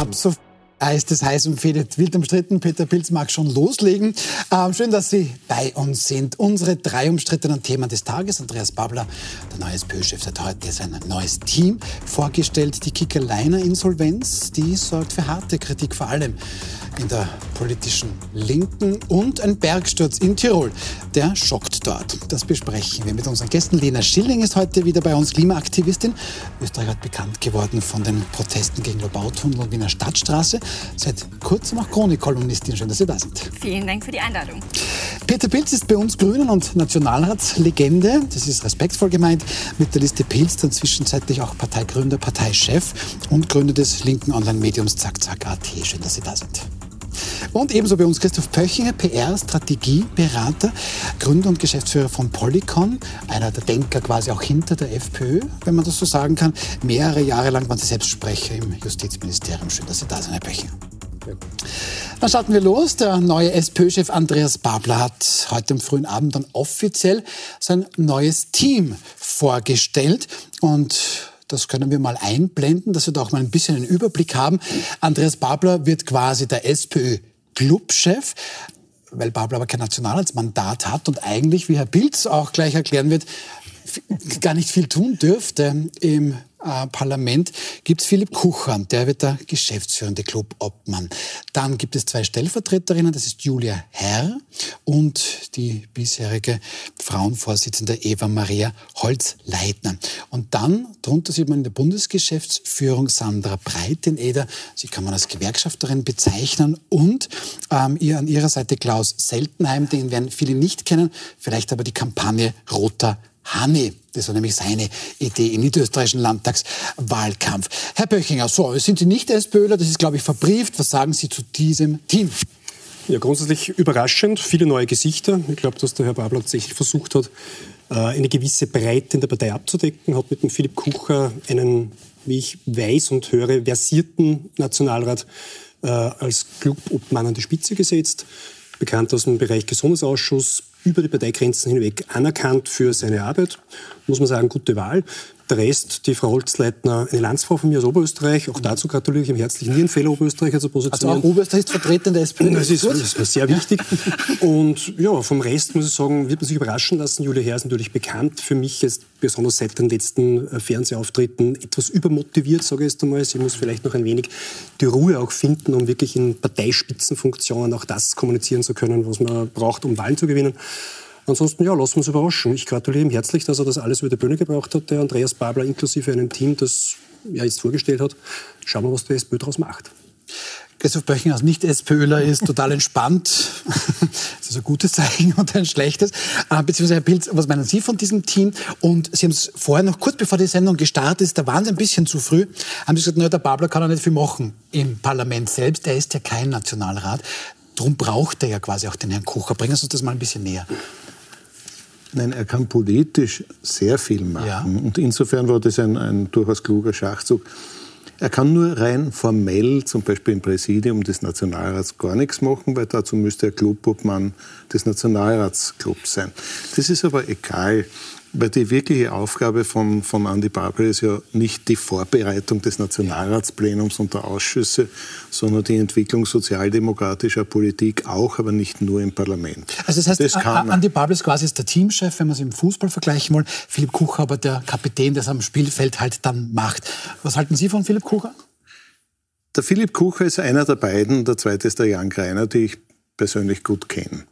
Ab so ist es heiß umfädet, wild umstritten. Peter Pilz mag schon loslegen. Ähm, schön, dass Sie bei uns sind. Unsere drei umstrittenen Themen des Tages. Andreas Babler, der neue SPÖ-Chef, hat heute sein neues Team vorgestellt. Die Kickerleiner-Insolvenz, die sorgt für harte Kritik, vor allem in der politischen Linken und ein Bergsturz in Tirol. Der schockt dort. Das besprechen wir mit unseren Gästen. Lena Schilling ist heute wieder bei uns, Klimaaktivistin. Österreich hat bekannt geworden von den Protesten gegen Lobautunnel und Wiener Stadtstraße. Seit kurzem auch Chronik-Kolumnistin. Schön, dass Sie da sind. Vielen Dank für die Einladung. Peter Pilz ist bei uns Grünen und Nationalratslegende. Das ist respektvoll gemeint. Mit der Liste Pilz dann zwischenzeitlich auch Parteigründer, Parteichef und Gründer des linken Online-Mediums Zack Zack AT. Schön, dass Sie da sind. Und ebenso bei uns Christoph Pöchinger, PR-Strategieberater, Gründer und Geschäftsführer von Polycon, einer der Denker quasi auch hinter der FPÖ, wenn man das so sagen kann. Mehrere Jahre lang waren Sie selbst Sprecher im Justizministerium. Schön, dass Sie da sind, Herr Pöchinger. Dann starten wir los. Der neue SPÖ-Chef Andreas Babler hat heute am frühen Abend dann offiziell sein neues Team vorgestellt. Und das können wir mal einblenden, dass wir da auch mal ein bisschen einen Überblick haben. Andreas Babler wird quasi der SPÖ-Clubchef weil Babler aber kein Nationalratsmandat hat und eigentlich, wie Herr Pilz auch gleich erklären wird, gar nicht viel tun dürfte im äh, Parlament gibt es Philipp Kuchern, der wird der geschäftsführende Clubobmann. Dann gibt es zwei Stellvertreterinnen, das ist Julia Herr und die bisherige Frauenvorsitzende Eva Maria Holzleitner. Und dann, darunter sieht man in der Bundesgeschäftsführung Sandra Breiteneder, sie kann man als Gewerkschafterin bezeichnen und ähm, ihr an ihrer Seite Klaus Seltenheim, den werden viele nicht kennen, vielleicht aber die Kampagne Roter Hanni. Das war nämlich seine Idee im niederösterreichischen Landtagswahlkampf. Herr Böchinger, so, sind Sie nicht SPÖler, das ist, glaube ich, verbrieft. Was sagen Sie zu diesem Team? Ja, grundsätzlich überraschend, viele neue Gesichter. Ich glaube, dass der Herr Babler tatsächlich versucht hat, äh, eine gewisse Breite in der Partei abzudecken, hat mit dem Philipp Kucher einen, wie ich weiß und höre, versierten Nationalrat äh, als Clubobmann an die Spitze gesetzt, bekannt aus dem Bereich Gesundheitsausschuss, über die Parteigrenzen hinweg anerkannt für seine Arbeit. Muss man sagen, gute Wahl. Der Rest, die Frau Holzleitner, eine Landsfrau von mir aus Oberösterreich. Auch dazu gratuliere ich ihm herzlich, nie ein Fehler, Oberösterreicher zu positionieren. Also auch Oberösterreich ist vertreten der SPÖ. Das ist, das ist sehr wichtig. Und ja, vom Rest muss ich sagen, wird man sich überraschen lassen. Julia Herr ist natürlich bekannt für mich, jetzt besonders seit den letzten äh, Fernsehauftritten, etwas übermotiviert, sage ich jetzt einmal. Sie muss vielleicht noch ein wenig die Ruhe auch finden, um wirklich in Parteispitzenfunktionen auch das kommunizieren zu können, was man braucht, um Wahlen zu gewinnen. Ansonsten, ja, lassen wir uns überraschen. Ich gratuliere ihm herzlich, dass er das alles über die Bühne gebracht hat, der Andreas Babler inklusive einem Team, das er jetzt vorgestellt hat. Schauen wir, was der SPÖ daraus macht. Christoph Böchinger als Nicht-SPÖler ist total entspannt. das ist ein gutes Zeichen und ein schlechtes. Äh, beziehungsweise, Herr Pilz, was meinen Sie von diesem Team? Und Sie haben es vorher noch kurz bevor die Sendung gestartet ist, da waren Sie ein bisschen zu früh, haben Sie gesagt, na, der Babler kann ja nicht viel machen im Parlament selbst. Er ist ja kein Nationalrat. Darum braucht er ja quasi auch den Herrn Kucher. Bringen Sie uns das mal ein bisschen näher. Nein, er kann politisch sehr viel machen. Ja. Und insofern war das ein, ein durchaus kluger Schachzug. Er kann nur rein formell, zum Beispiel im Präsidium des Nationalrats, gar nichts machen, weil dazu müsste er Clubobmann des Nationalratsclubs sein. Das ist aber egal. Weil die wirkliche Aufgabe von, von Andi Babel ist ja nicht die Vorbereitung des Nationalratsplenums und der Ausschüsse, sondern die Entwicklung sozialdemokratischer Politik auch, aber nicht nur im Parlament. Also das heißt, das Andi Babel ist quasi der Teamchef, wenn man es im Fußball vergleichen will. Philipp Kucher aber der Kapitän, der es am Spielfeld halt dann macht. Was halten Sie von Philipp Kucher? Der Philipp Kucher ist einer der beiden, der zweite ist der Jan Greiner, die ich persönlich gut kenne.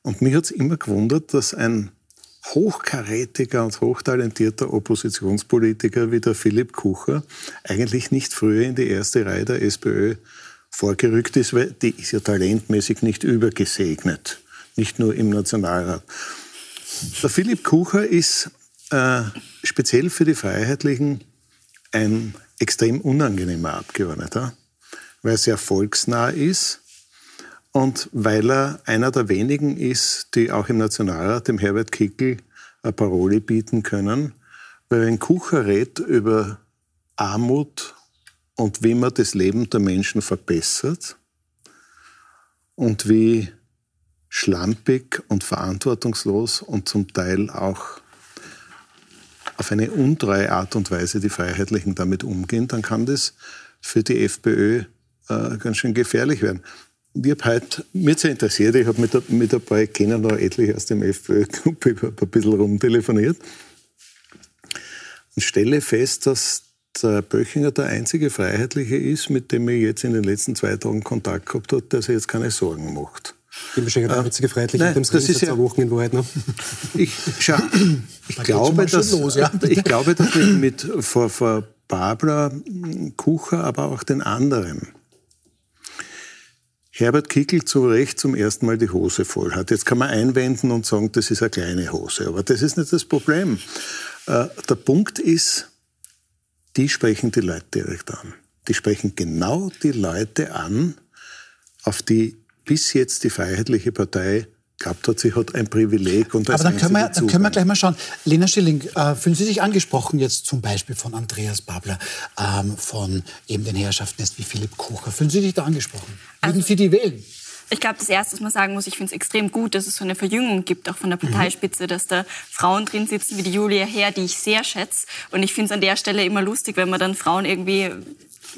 Und mich hat es immer gewundert, dass ein hochkarätiger und hochtalentierter Oppositionspolitiker wie der Philipp Kucher eigentlich nicht früher in die erste Reihe der SPÖ vorgerückt ist, weil die ist ja talentmäßig nicht übergesegnet, nicht nur im Nationalrat. Der Philipp Kucher ist äh, speziell für die Freiheitlichen ein extrem unangenehmer Abgeordneter, weil er sehr volksnah ist und weil er einer der wenigen ist, die auch im Nationalrat dem Herbert Kickel eine Parole bieten können. Weil wenn Kucher redet über Armut und wie man das Leben der Menschen verbessert und wie schlampig und verantwortungslos und zum Teil auch auf eine untreue Art und Weise die Freiheitlichen damit umgehen, dann kann das für die FPÖ äh, ganz schön gefährlich werden. Ich habe heute, mir sehr interessiert, ich habe mit, mit ein paar, ich kenne noch etliche aus dem FPÖ-Club, ich habe ein bisschen rumtelefoniert und stelle fest, dass der Böchinger der einzige Freiheitliche ist, mit dem ich jetzt in den letzten zwei Tagen Kontakt gehabt habe, der sich jetzt keine Sorgen macht. Ich bin wahrscheinlich der einzige Freiheitliche Nein, mit dem das ist ja, Wochen in Wahrheit. Ne? Ich, schau, ich, glaube, dass, los, ja? ich glaube, dass mit, mit vor, vor Barbara Kucher, aber auch den anderen, Herbert Kickel zu Recht zum ersten Mal die Hose voll hat. Jetzt kann man einwenden und sagen, das ist eine kleine Hose. Aber das ist nicht das Problem. Äh, der Punkt ist, die sprechen die Leute direkt an. Die sprechen genau die Leute an, auf die bis jetzt die Freiheitliche Partei glaubt hat, sie hat ein Privileg und Aber dann können, wir, dann können wir gleich mal schauen. Lena Schilling, äh, fühlen Sie sich angesprochen jetzt zum Beispiel von Andreas Babler, ähm, von eben den Herrschaften jetzt wie Philipp Kucher? Fühlen Sie sich da angesprochen? Würden also, Sie die wählen? Ich glaube, das Erste, was man sagen muss, ich finde es extrem gut, dass es so eine Verjüngung gibt, auch von der Parteispitze, mhm. dass da Frauen drin sitzen wie die Julia Herr, die ich sehr schätze. Und ich finde es an der Stelle immer lustig, wenn man dann Frauen irgendwie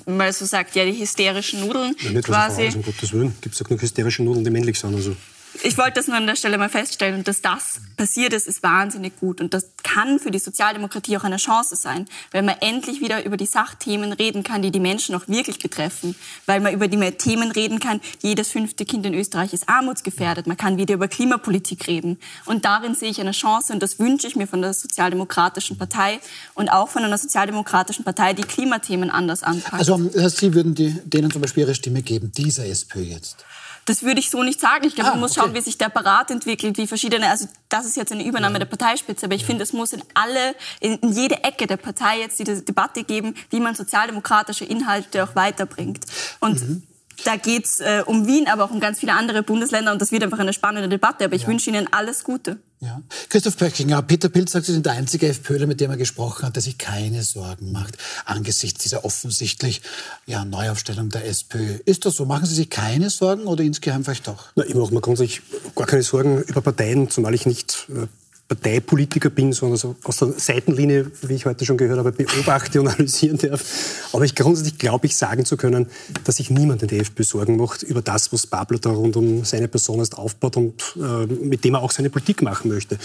mal so sagt, ja, die hysterischen Nudeln ja, nicht, quasi. Also, um Gottes Willen, gibt es auch noch hysterische Nudeln, die männlich sind. Also ich wollte das nur an der Stelle mal feststellen. Und dass das passiert ist, ist wahnsinnig gut. Und das kann für die Sozialdemokratie auch eine Chance sein, weil man endlich wieder über die Sachthemen reden kann, die die Menschen auch wirklich betreffen. Weil man über die Themen reden kann, jedes fünfte Kind in Österreich ist armutsgefährdet. Man kann wieder über Klimapolitik reden. Und darin sehe ich eine Chance. Und das wünsche ich mir von der Sozialdemokratischen Partei und auch von einer Sozialdemokratischen Partei, die Klimathemen anders anpackt. Also Sie würden die, denen zum Beispiel Ihre Stimme geben, dieser SPÖ jetzt? Das würde ich so nicht sagen. Ich glaube, ah, man muss okay. schauen, wie sich der Apparat entwickelt, wie verschiedene, also das ist jetzt eine Übernahme ja. der Parteispitze, aber ich ja. finde, es muss in alle, in, in, jede Ecke der Partei jetzt diese Debatte geben, wie man sozialdemokratische Inhalte auch weiterbringt. Und mhm. Da geht es äh, um Wien, aber auch um ganz viele andere Bundesländer und das wird einfach eine spannende Debatte. Aber ich ja. wünsche Ihnen alles Gute. Ja. Christoph Pöckinger, Peter Pilz sagt, Sie sind der einzige FPÖler, mit dem er gesprochen hat, der sich keine Sorgen macht angesichts dieser offensichtlich ja, Neuaufstellung der SPÖ. Ist das so? Machen Sie sich keine Sorgen oder insgeheim vielleicht doch? Na, ich mache mir grundsätzlich gar keine Sorgen über Parteien, zumal ich nicht äh, Parteipolitiker bin, sondern so aus der Seitenlinie, wie ich heute schon gehört habe, beobachte und analysieren darf. Aber ich grundsätzlich glaube ich sagen zu können, dass sich niemand in der FPÖ Sorgen macht über das, was Pablo da rund um seine Person erst aufbaut und äh, mit dem er auch seine Politik machen möchte.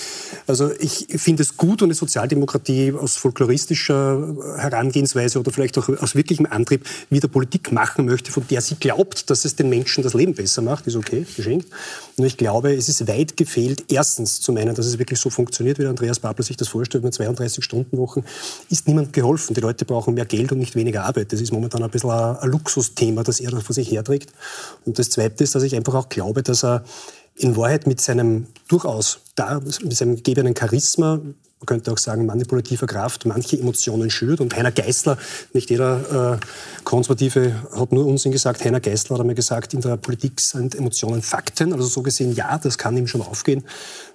Also ich finde es gut und eine Sozialdemokratie aus folkloristischer Herangehensweise oder vielleicht auch aus wirklichem Antrieb wieder Politik machen möchte, von der sie glaubt, dass es den Menschen das Leben besser macht, ist okay, geschenkt. Nur ich glaube, es ist weit gefehlt, erstens zu meinen, dass es wirklich so funktioniert, wie Andreas Babel sich das vorstellt, mit 32-Stunden-Wochen, ist niemand geholfen. Die Leute brauchen mehr Geld und nicht weniger Arbeit. Das ist momentan ein bisschen ein, ein Luxusthema, das er da vor sich herträgt. Und das Zweite ist, dass ich einfach auch glaube, dass er in Wahrheit mit seinem durchaus da, mit seinem gegebenen Charisma, man könnte auch sagen manipulativer Kraft, manche Emotionen schürt. Und Heiner Geißler, nicht jeder äh, Konservative hat nur Unsinn gesagt, Heiner Geißler hat einmal gesagt, in der Politik sind Emotionen Fakten. Also so gesehen, ja, das kann ihm schon aufgehen.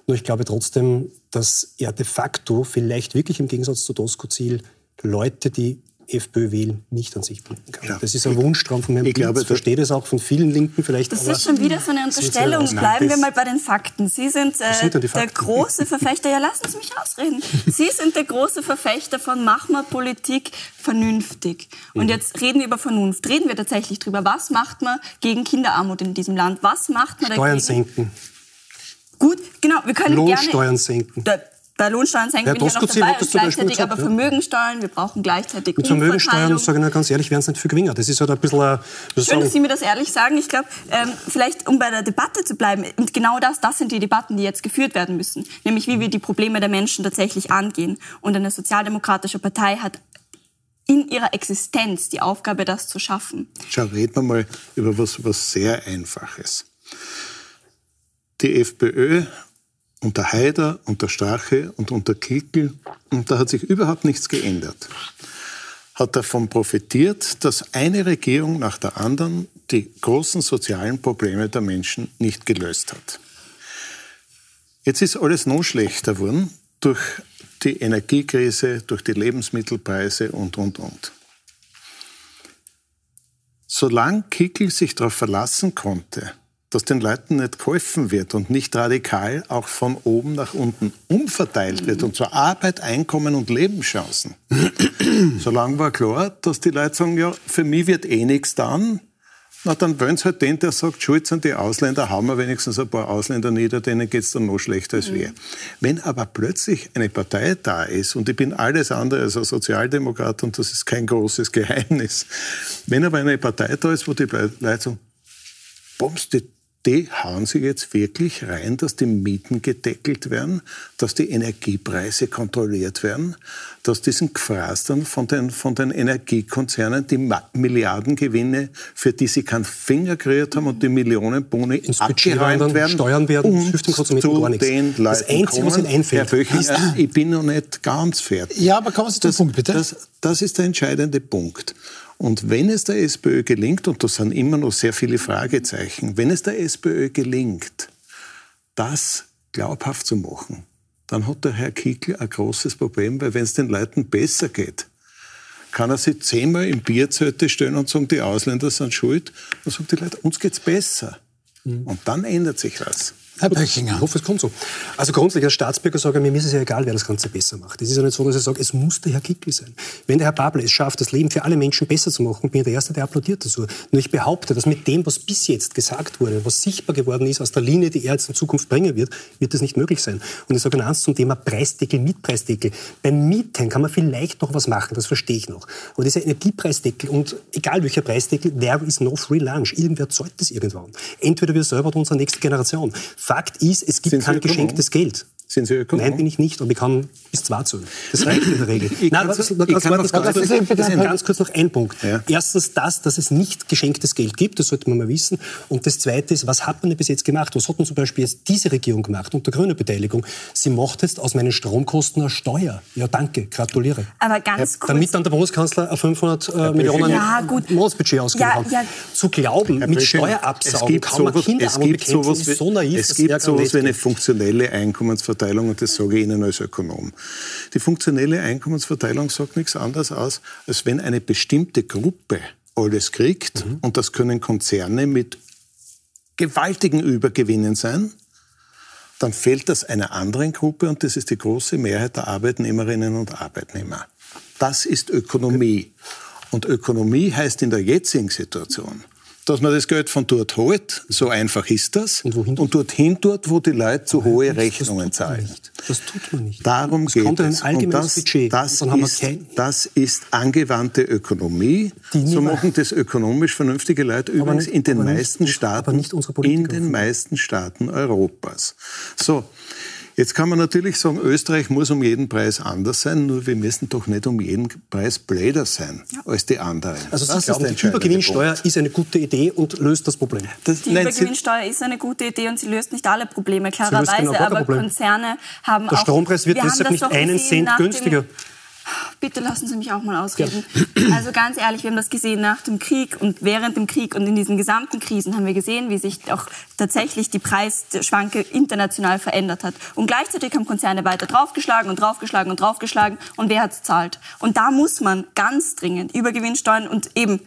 Nur ich glaube trotzdem, dass er de facto vielleicht wirklich im Gegensatz zu Doskozil Leute, die FPÖ wählen, nicht an sich binden kann. Ja. Das ist ein Wunschtraum von Herrn ich glaube, Ich verstehe das auch von vielen Linken vielleicht. Das ist schon wieder so eine Unterstellung. Bleiben wir mal bei den Fakten. Sie sind äh, der große Verfechter, ja lassen Sie mich ausreden. Sie sind der große Verfechter von Mach mal Politik vernünftig. Und mhm. jetzt reden wir über Vernunft. Reden wir tatsächlich drüber. Was macht man gegen Kinderarmut in diesem Land? Was macht man Steuern dagegen? senken. Gut, genau. Wir können Lohnsteuern gerne, senken. Da, Lohnsteuern senken ja, wir ja noch dabei. Und gleichzeitig gesagt, aber ja. Vermögensteuern, wir brauchen gleichzeitig Mit Vermögensteuern, sage ich Ihnen ganz ehrlich, werden es nicht viel geringer. Das ist halt ein bisschen... Ein, Schön, sagen, dass Sie mir das ehrlich sagen. Ich glaube, ähm, vielleicht um bei der Debatte zu bleiben, und genau das, das sind die Debatten, die jetzt geführt werden müssen. Nämlich, wie wir die Probleme der Menschen tatsächlich angehen. Und eine sozialdemokratische Partei hat in ihrer Existenz die Aufgabe, das zu schaffen. Schau, reden wir mal über was, was sehr Einfaches. Die FPÖ unter Haider, unter Strache und unter Kickel, und da hat sich überhaupt nichts geändert, hat davon profitiert, dass eine Regierung nach der anderen die großen sozialen Probleme der Menschen nicht gelöst hat. Jetzt ist alles noch schlechter geworden durch die Energiekrise, durch die Lebensmittelpreise und, und, und. Solange Kickel sich darauf verlassen konnte, dass den Leuten nicht geholfen wird und nicht radikal auch von oben nach unten umverteilt wird und zur Arbeit, Einkommen und Lebenschancen. Solange war klar, dass die Leute sagen, ja, für mich wird eh nichts dann, Na, dann wollen sie halt den, der sagt, schuld sind die Ausländer, haben wir wenigstens ein paar Ausländer nieder, denen geht es dann noch schlechter als mhm. wir. Wenn aber plötzlich eine Partei da ist, und ich bin alles andere als ein Sozialdemokrat, und das ist kein großes Geheimnis, wenn aber eine Partei da ist, wo die Leute sagen, bombst die die hauen sich jetzt wirklich rein, dass die Mieten gedeckelt werden, dass die Energiepreise kontrolliert werden, dass diesen Gefraß dann von den, von den Energiekonzernen die Milliardengewinne, für die sie keinen Finger kreiert haben und die Millionenboni abgeräumt werden, Steuern werden, und hilft dem Konsumenten zu gar nichts. Den Leuten das Einzige, was Ihnen einfällt, ist, ich bin noch nicht ganz fertig. Ja, aber kommen Sie zum Punkt, bitte. Das, das ist der entscheidende Punkt. Und wenn es der SPÖ gelingt, und das sind immer noch sehr viele Fragezeichen, wenn es der SPÖ gelingt, das glaubhaft zu machen, dann hat der Herr Kickl ein großes Problem, weil wenn es den Leuten besser geht, kann er sich zehnmal im Bierzelte stellen und sagen, die Ausländer sind schuld. Dann sagen die Leute, uns geht's besser. Mhm. Und dann ändert sich was. Herr Böchinger. Ich hoffe, es kommt so. Also grundsätzlich als Staatsbürger sage ich, mir ist es ja egal, wer das Ganze besser macht. Es ist ja nicht so, dass ich sage, es muss der Herr Kickl sein. Wenn der Herr Babler es schafft, das Leben für alle Menschen besser zu machen, bin ich der Erste, der applaudiert dazu. Nur ich behaupte, dass mit dem, was bis jetzt gesagt wurde, was sichtbar geworden ist aus der Linie, die er jetzt in Zukunft bringen wird, wird das nicht möglich sein. Und ich sage eins zum Thema Preisdeckel, Mietpreisdeckel. Beim Mieten kann man vielleicht noch was machen, das verstehe ich noch. Aber dieser Energiepreisdeckel und egal welcher Preisdeckel, there is no free lunch. Irgendwer zahlt das irgendwann. Entweder wir selber oder unsere nächste Generation. Fakt ist, es gibt kein geschenktes Geld. Sind Sie Ökonom? Nein, bin ich nicht, aber ich kann bis zwei zählen. Das reicht in der Regel. Ich Nein, das, das, das, das, das, ganz kurz noch ein Punkt. Ja. Erstens das, dass es nicht geschenktes Geld gibt, das sollte man mal wissen. Und das Zweite ist, was hat man denn bis jetzt gemacht? Was hat man zum Beispiel jetzt diese Regierung gemacht unter grüner Beteiligung? Sie macht jetzt aus meinen Stromkosten eine Steuer. Ja, danke, gratuliere. Aber ganz kurz. Damit dann der Bundeskanzler 500 äh, Millionen ja, Monatsbudget ausgegeben ja, hat. Ja. Zu glauben, mit Steuerabsaugen kann man Kinderarmut bekämpfen, ist so naiv. Es gibt sowas wie eine funktionelle Einkommensverteilung Einkommensverteilung und das sage ich Ihnen als Ökonom. Die funktionelle Einkommensverteilung sagt nichts anderes aus, als wenn eine bestimmte Gruppe alles kriegt, mhm. und das können Konzerne mit gewaltigen Übergewinnen sein, dann fehlt das einer anderen Gruppe und das ist die große Mehrheit der Arbeitnehmerinnen und Arbeitnehmer. Das ist Ökonomie. Und Ökonomie heißt in der jetzigen Situation, dass man das Geld von dort holt. So einfach ist das. Und, wohin und dorthin dort, wo die Leute zu hohe nicht, Rechnungen zahlen. Das tut man nicht. Darum das geht kommt es. Ein und das, Budget. Das, ist, das ist angewandte Ökonomie. So machen das ökonomisch vernünftige Leute übrigens nicht, in den meisten nicht, Staaten, in den meisten Staaten Europas. So. Jetzt kann man natürlich sagen, Österreich muss um jeden Preis anders sein, nur wir müssen doch nicht um jeden Preis bläder sein ja. als die anderen. Also Sie das glauben, die Übergewinnsteuer Punkt. ist eine gute Idee und löst das Problem? Das, die nein, Übergewinnsteuer ist eine gute Idee und sie löst nicht alle Probleme, klarerweise, genau aber Problem. Konzerne haben Der auch... Der Strompreis wird deshalb nicht einen Cent günstiger. Bitte lassen Sie mich auch mal ausreden. Ja. Also ganz ehrlich, wir haben das gesehen nach dem Krieg und während dem Krieg und in diesen gesamten Krisen haben wir gesehen, wie sich auch tatsächlich die Preisschwanke international verändert hat. Und gleichzeitig haben Konzerne weiter draufgeschlagen und draufgeschlagen und draufgeschlagen. Und wer hat es zahlt? Und da muss man ganz dringend Übergewinnsteuern und eben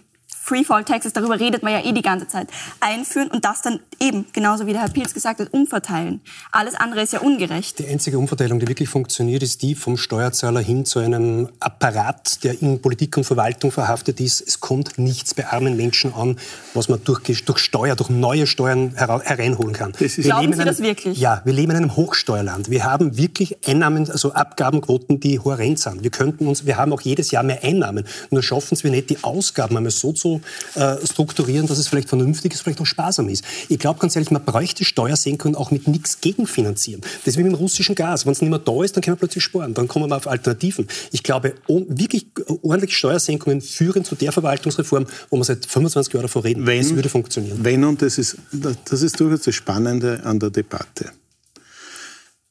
Freefall-Taxes, darüber redet man ja eh die ganze Zeit, einführen und das dann eben, genauso wie der Herr Pilz gesagt hat, umverteilen. Alles andere ist ja ungerecht. Die einzige Umverteilung, die wirklich funktioniert, ist die vom Steuerzahler hin zu einem Apparat, der in Politik und Verwaltung verhaftet ist. Es kommt nichts bei armen Menschen an, was man durch, durch Steuer, durch neue Steuern hereinholen kann. Das ist Glauben Sie einem, das wirklich? Ja, wir leben in einem Hochsteuerland. Wir haben wirklich Einnahmen, also Abgabenquoten, die horrend sind. Wir könnten uns, wir haben auch jedes Jahr mehr Einnahmen. Nur schaffen es wir nicht, die Ausgaben einmal so zu äh, strukturieren, dass es vielleicht vernünftig ist, vielleicht auch sparsam ist. Ich glaube ganz ehrlich, man bräuchte Steuersenkungen auch mit nichts gegenfinanzieren. Das ist wie mit dem russischen Gas. Wenn es nicht mehr da ist, dann können wir plötzlich sparen. Dann kommen wir auf Alternativen. Ich glaube, wirklich ordentliche Steuersenkungen führen zu der Verwaltungsreform, wo wir seit 25 Jahren davor reden. Wenn, das würde funktionieren. Wenn, und das ist, das ist durchaus das Spannende an der Debatte.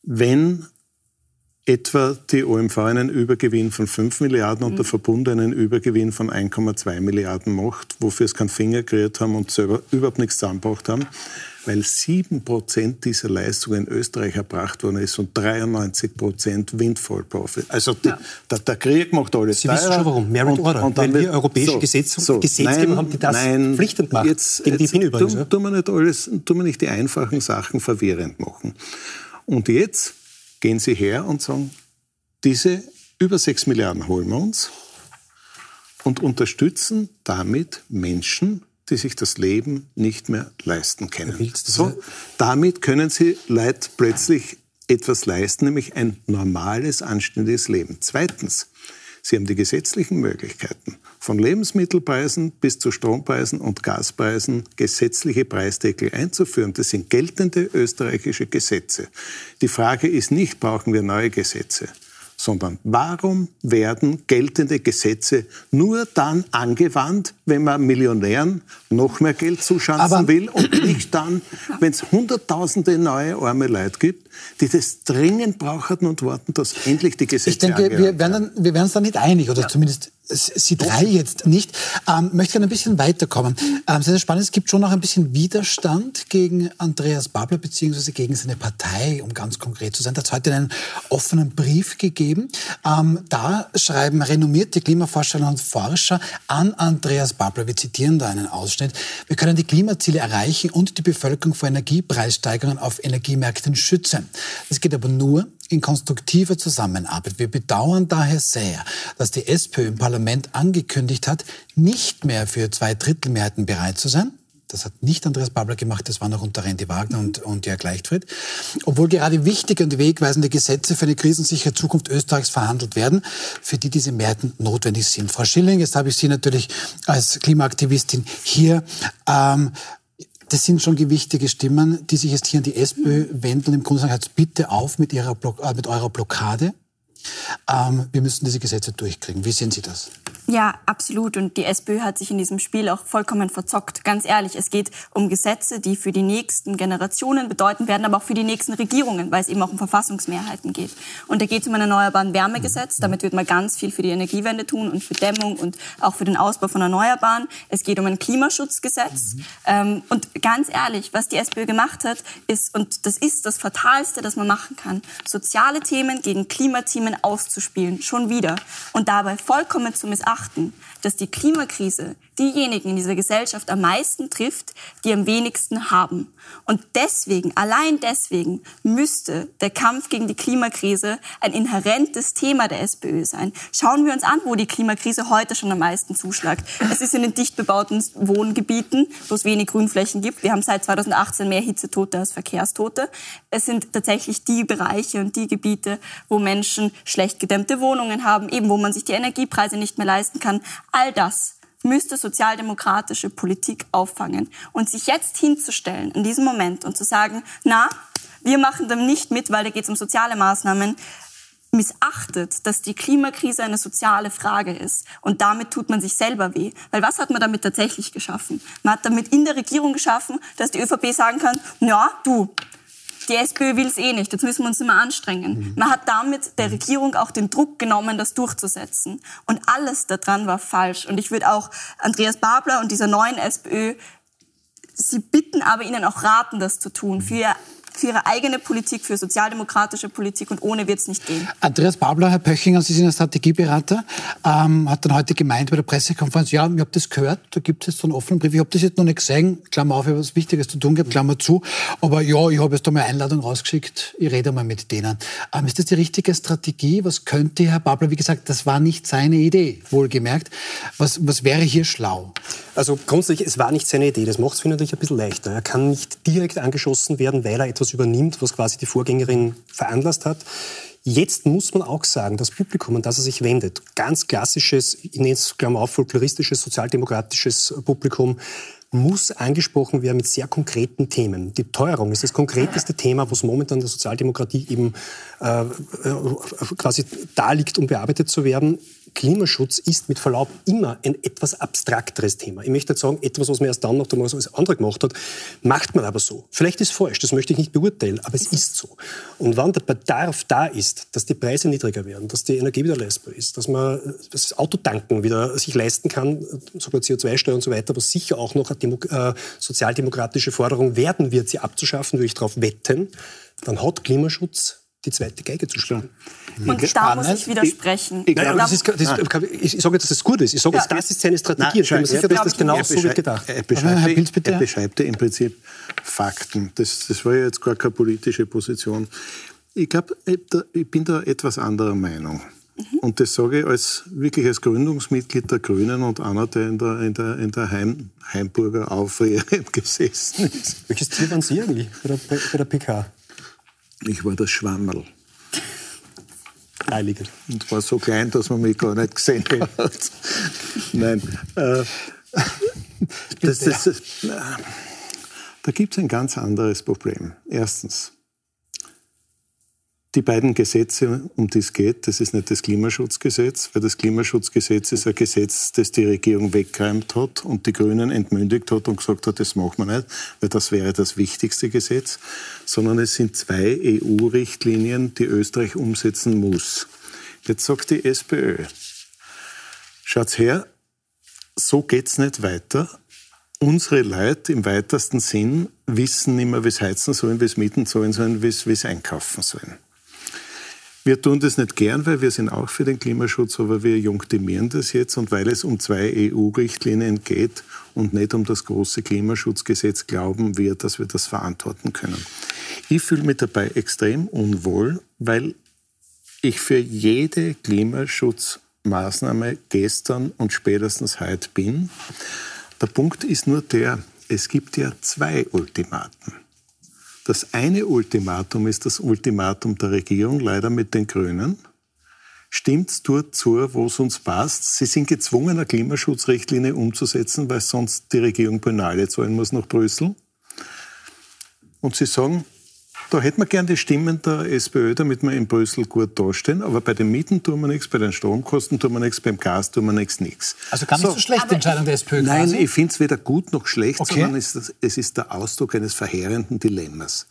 Wenn etwa die OMV einen Übergewinn von 5 Milliarden und der mhm. Verbund einen Übergewinn von 1,2 Milliarden macht, wofür es keinen Finger kreiert haben und selber überhaupt nichts zusammengebracht haben, weil 7 Prozent dieser Leistung in Österreich erbracht worden ist und 93 Prozent Windfall Profit. Also die, ja. der, der, Krieg macht alles Sie teurer. wissen schon warum. Merit und, Order. Und weil wir europäische so, Gesetz, so, Gesetzgeber haben, die das nein, pflichtend machen. Jetzt, gegen jetzt, die übrigens. Tun, tun, wir nicht alles, tun wir nicht die einfachen Sachen verwirrend machen. Und jetzt gehen Sie her und sagen, diese über 6 Milliarden holen wir uns und unterstützen damit Menschen, die sich das Leben nicht mehr leisten können. So, damit können sie Leid plötzlich etwas leisten, nämlich ein normales, anständiges Leben. Zweitens, Sie haben die gesetzlichen Möglichkeiten, von Lebensmittelpreisen bis zu Strompreisen und Gaspreisen gesetzliche Preisdeckel einzuführen. Das sind geltende österreichische Gesetze. Die Frage ist nicht, brauchen wir neue Gesetze, sondern warum werden geltende Gesetze nur dann angewandt, wenn man Millionären noch mehr Geld zuschanzen Aber will und nicht dann, wenn es hunderttausende neue arme Leute gibt, die das dringend brauchen und warten, dass endlich die Gesetze Ich denke, wir werden, wir werden uns da nicht einig, oder ja. zumindest Sie drei jetzt nicht. Ähm, möchte gerne ein bisschen weiterkommen. Ähm, sehr, sehr spannend. Es gibt schon noch ein bisschen Widerstand gegen Andreas Babler beziehungsweise gegen seine Partei, um ganz konkret zu sein. Da hat es heute einen offenen Brief gegeben. Ähm, da schreiben renommierte Klimaforscherinnen und Forscher an Andreas Babler. Wir zitieren da einen Ausschnitt. Wir können die Klimaziele erreichen und die Bevölkerung vor Energiepreissteigerungen auf Energiemärkten schützen. Das geht aber nur, in konstruktiver Zusammenarbeit. Wir bedauern daher sehr, dass die SPÖ im Parlament angekündigt hat, nicht mehr für zwei Drittelmehrheiten bereit zu sein. Das hat nicht Andreas Babler gemacht, das war noch unter Randy Wagner und, und Jörg Leichtfried. Obwohl gerade wichtige und wegweisende Gesetze für eine krisensichere Zukunft Österreichs verhandelt werden, für die diese Mehrheiten notwendig sind. Frau Schilling, jetzt habe ich Sie natürlich als Klimaaktivistin hier. Ähm, das sind schon gewichtige Stimmen, die sich jetzt hier an die SPÖ wenden. Im Grunde sagen, jetzt bitte auf mit, ihrer äh, mit eurer Blockade. Ähm, wir müssen diese Gesetze durchkriegen. Wie sehen Sie das? Ja, absolut. Und die SPÖ hat sich in diesem Spiel auch vollkommen verzockt. Ganz ehrlich, es geht um Gesetze, die für die nächsten Generationen bedeuten werden, aber auch für die nächsten Regierungen, weil es eben auch um Verfassungsmehrheiten geht. Und da geht es um ein erneuerbaren Wärmegesetz. Mhm. Damit wird man ganz viel für die Energiewende tun und für Dämmung und auch für den Ausbau von Erneuerbaren. Es geht um ein Klimaschutzgesetz. Mhm. Ähm, und ganz ehrlich, was die SPÖ gemacht hat, ist, und das ist das Fatalste, das man machen kann, soziale Themen gegen Klimathemen auszuspielen. Schon wieder. Und dabei vollkommen zu missachten beachten, dass die Klimakrise diejenigen in dieser Gesellschaft am meisten trifft, die am wenigsten haben. Und deswegen, allein deswegen, müsste der Kampf gegen die Klimakrise ein inhärentes Thema der SPÖ sein. Schauen wir uns an, wo die Klimakrise heute schon am meisten zuschlagt. Es ist in den dicht bebauten Wohngebieten, wo es wenig Grünflächen gibt. Wir haben seit 2018 mehr Hitzetote als Verkehrstote. Es sind tatsächlich die Bereiche und die Gebiete, wo Menschen schlecht gedämmte Wohnungen haben, eben wo man sich die Energiepreise nicht mehr leisten kann. All das müsste sozialdemokratische Politik auffangen. Und sich jetzt hinzustellen in diesem Moment und zu sagen, na, wir machen dem nicht mit, weil da geht es um soziale Maßnahmen, missachtet, dass die Klimakrise eine soziale Frage ist. Und damit tut man sich selber weh. Weil was hat man damit tatsächlich geschaffen? Man hat damit in der Regierung geschaffen, dass die ÖVP sagen kann, ja, du, die SPÖ will es eh nicht, jetzt müssen wir uns immer anstrengen. Mhm. Man hat damit der Regierung auch den Druck genommen, das durchzusetzen. Und alles daran war falsch. Und ich würde auch Andreas Babler und dieser neuen SPÖ Sie bitten aber ihnen auch raten, das zu tun für für ihre eigene Politik, für sozialdemokratische Politik und ohne wird es nicht gehen. Andreas Babler, Herr Pöchinger, Sie sind ein Strategieberater, ähm, hat dann heute gemeint bei der Pressekonferenz, ja, ich habe das gehört, da gibt es jetzt so einen offenen Brief, ich habe das jetzt noch nicht gesehen, Klammer auf, ich habe was Wichtiges zu tun gehabt, Klammer zu, aber ja, ich habe jetzt da mal eine Einladung rausgeschickt, ich rede mal mit denen. Ähm, ist das die richtige Strategie? Was könnte Herr Babler, wie gesagt, das war nicht seine Idee, wohlgemerkt, was, was wäre hier schlau? Also grundsätzlich, es war nicht seine Idee, das macht es natürlich ein bisschen leichter. Er kann nicht direkt angeschossen werden, weil er etwas etwas übernimmt, was quasi die Vorgängerin veranlasst hat. Jetzt muss man auch sagen, das Publikum, an das er sich wendet, ganz klassisches, ich nenne es Klammer auf, folkloristisches, sozialdemokratisches Publikum, muss angesprochen werden mit sehr konkreten Themen. Die Teuerung ist das konkreteste Thema, was momentan der Sozialdemokratie eben äh, äh quasi da liegt, um bearbeitet zu werden. Klimaschutz ist mit Verlaub immer ein etwas abstrakteres Thema. Ich möchte jetzt sagen, etwas, was man erst dann macht, wenn man es als andere gemacht hat, macht man aber so. Vielleicht ist es falsch, das möchte ich nicht beurteilen, aber es ist so. Und wenn der Bedarf da ist, dass die Preise niedriger werden, dass die Energie wieder leistbar ist, dass man das Autotanken wieder sich leisten kann, sogar CO2-Steuer und so weiter, was sicher auch noch eine Demo äh, sozialdemokratische Forderung werden wird, sie abzuschaffen, würde ich darauf wetten, dann hat Klimaschutz die zweite Geige zu spielen. Und da muss ich widersprechen. Ich, ich, Nein, das ist, das ist, ich sage, dass es gut ist. Ich sage, ja, das ist seine Strategie. Nein, ich bin mir sicher, dass das genau so wird gedacht. Er beschreibt, er beschreibt ja im Prinzip Fakten. Das, das war ja jetzt gar keine politische Position. Ich glaube, ich bin da etwas anderer Meinung. Mhm. Und das sage ich als, wirklich als Gründungsmitglied der Grünen und einer, der in der, in der, in der Heim, Heimburger Aufreger gesessen ist. Welches Tier waren Sie eigentlich bei der, bei der PK? Ich war das Schwammerl. Heilige. Und war so klein, dass man mich gar nicht gesehen hat. Nein. Äh, das, das, das, da gibt es ein ganz anderes Problem. Erstens, die beiden Gesetze, um die es geht, das ist nicht das Klimaschutzgesetz, weil das Klimaschutzgesetz ist ein Gesetz, das die Regierung weggeräumt hat und die Grünen entmündigt hat und gesagt hat, das machen wir nicht, weil das wäre das wichtigste Gesetz, sondern es sind zwei EU-Richtlinien, die Österreich umsetzen muss. Jetzt sagt die SPÖ, schaut's her, so geht's nicht weiter. Unsere Leute im weitesten Sinn wissen nicht mehr, wie es heizen sollen, wie es mieten sollen, sollen, wie es einkaufen sollen. Wir tun das nicht gern, weil wir sind auch für den Klimaschutz, aber wir junktieren das jetzt und weil es um zwei EU-Richtlinien geht und nicht um das große Klimaschutzgesetz, glauben wir, dass wir das verantworten können. Ich fühle mich dabei extrem unwohl, weil ich für jede Klimaschutzmaßnahme gestern und spätestens heute bin. Der Punkt ist nur der, es gibt ja zwei Ultimaten. Das eine Ultimatum ist das Ultimatum der Regierung, leider mit den Grünen. Stimmt dort zu, wo es uns passt. Sie sind gezwungen, eine Klimaschutzrichtlinie umzusetzen, weil sonst die Regierung Penale zahlen muss nach Brüssel. Und sie sagen, da hätten wir gern die Stimmen der SPÖ, damit wir in Brüssel gut dastehen. Aber bei den Mieten tun wir nichts, bei den Stromkosten tun wir nichts, beim Gas tun wir nichts, nichts. Also gar nicht so, so schlecht, die Entscheidung der SPÖ Nein, quasi. ich finde es weder gut noch schlecht, okay. sondern es ist, es ist der Ausdruck eines verheerenden Dilemmas.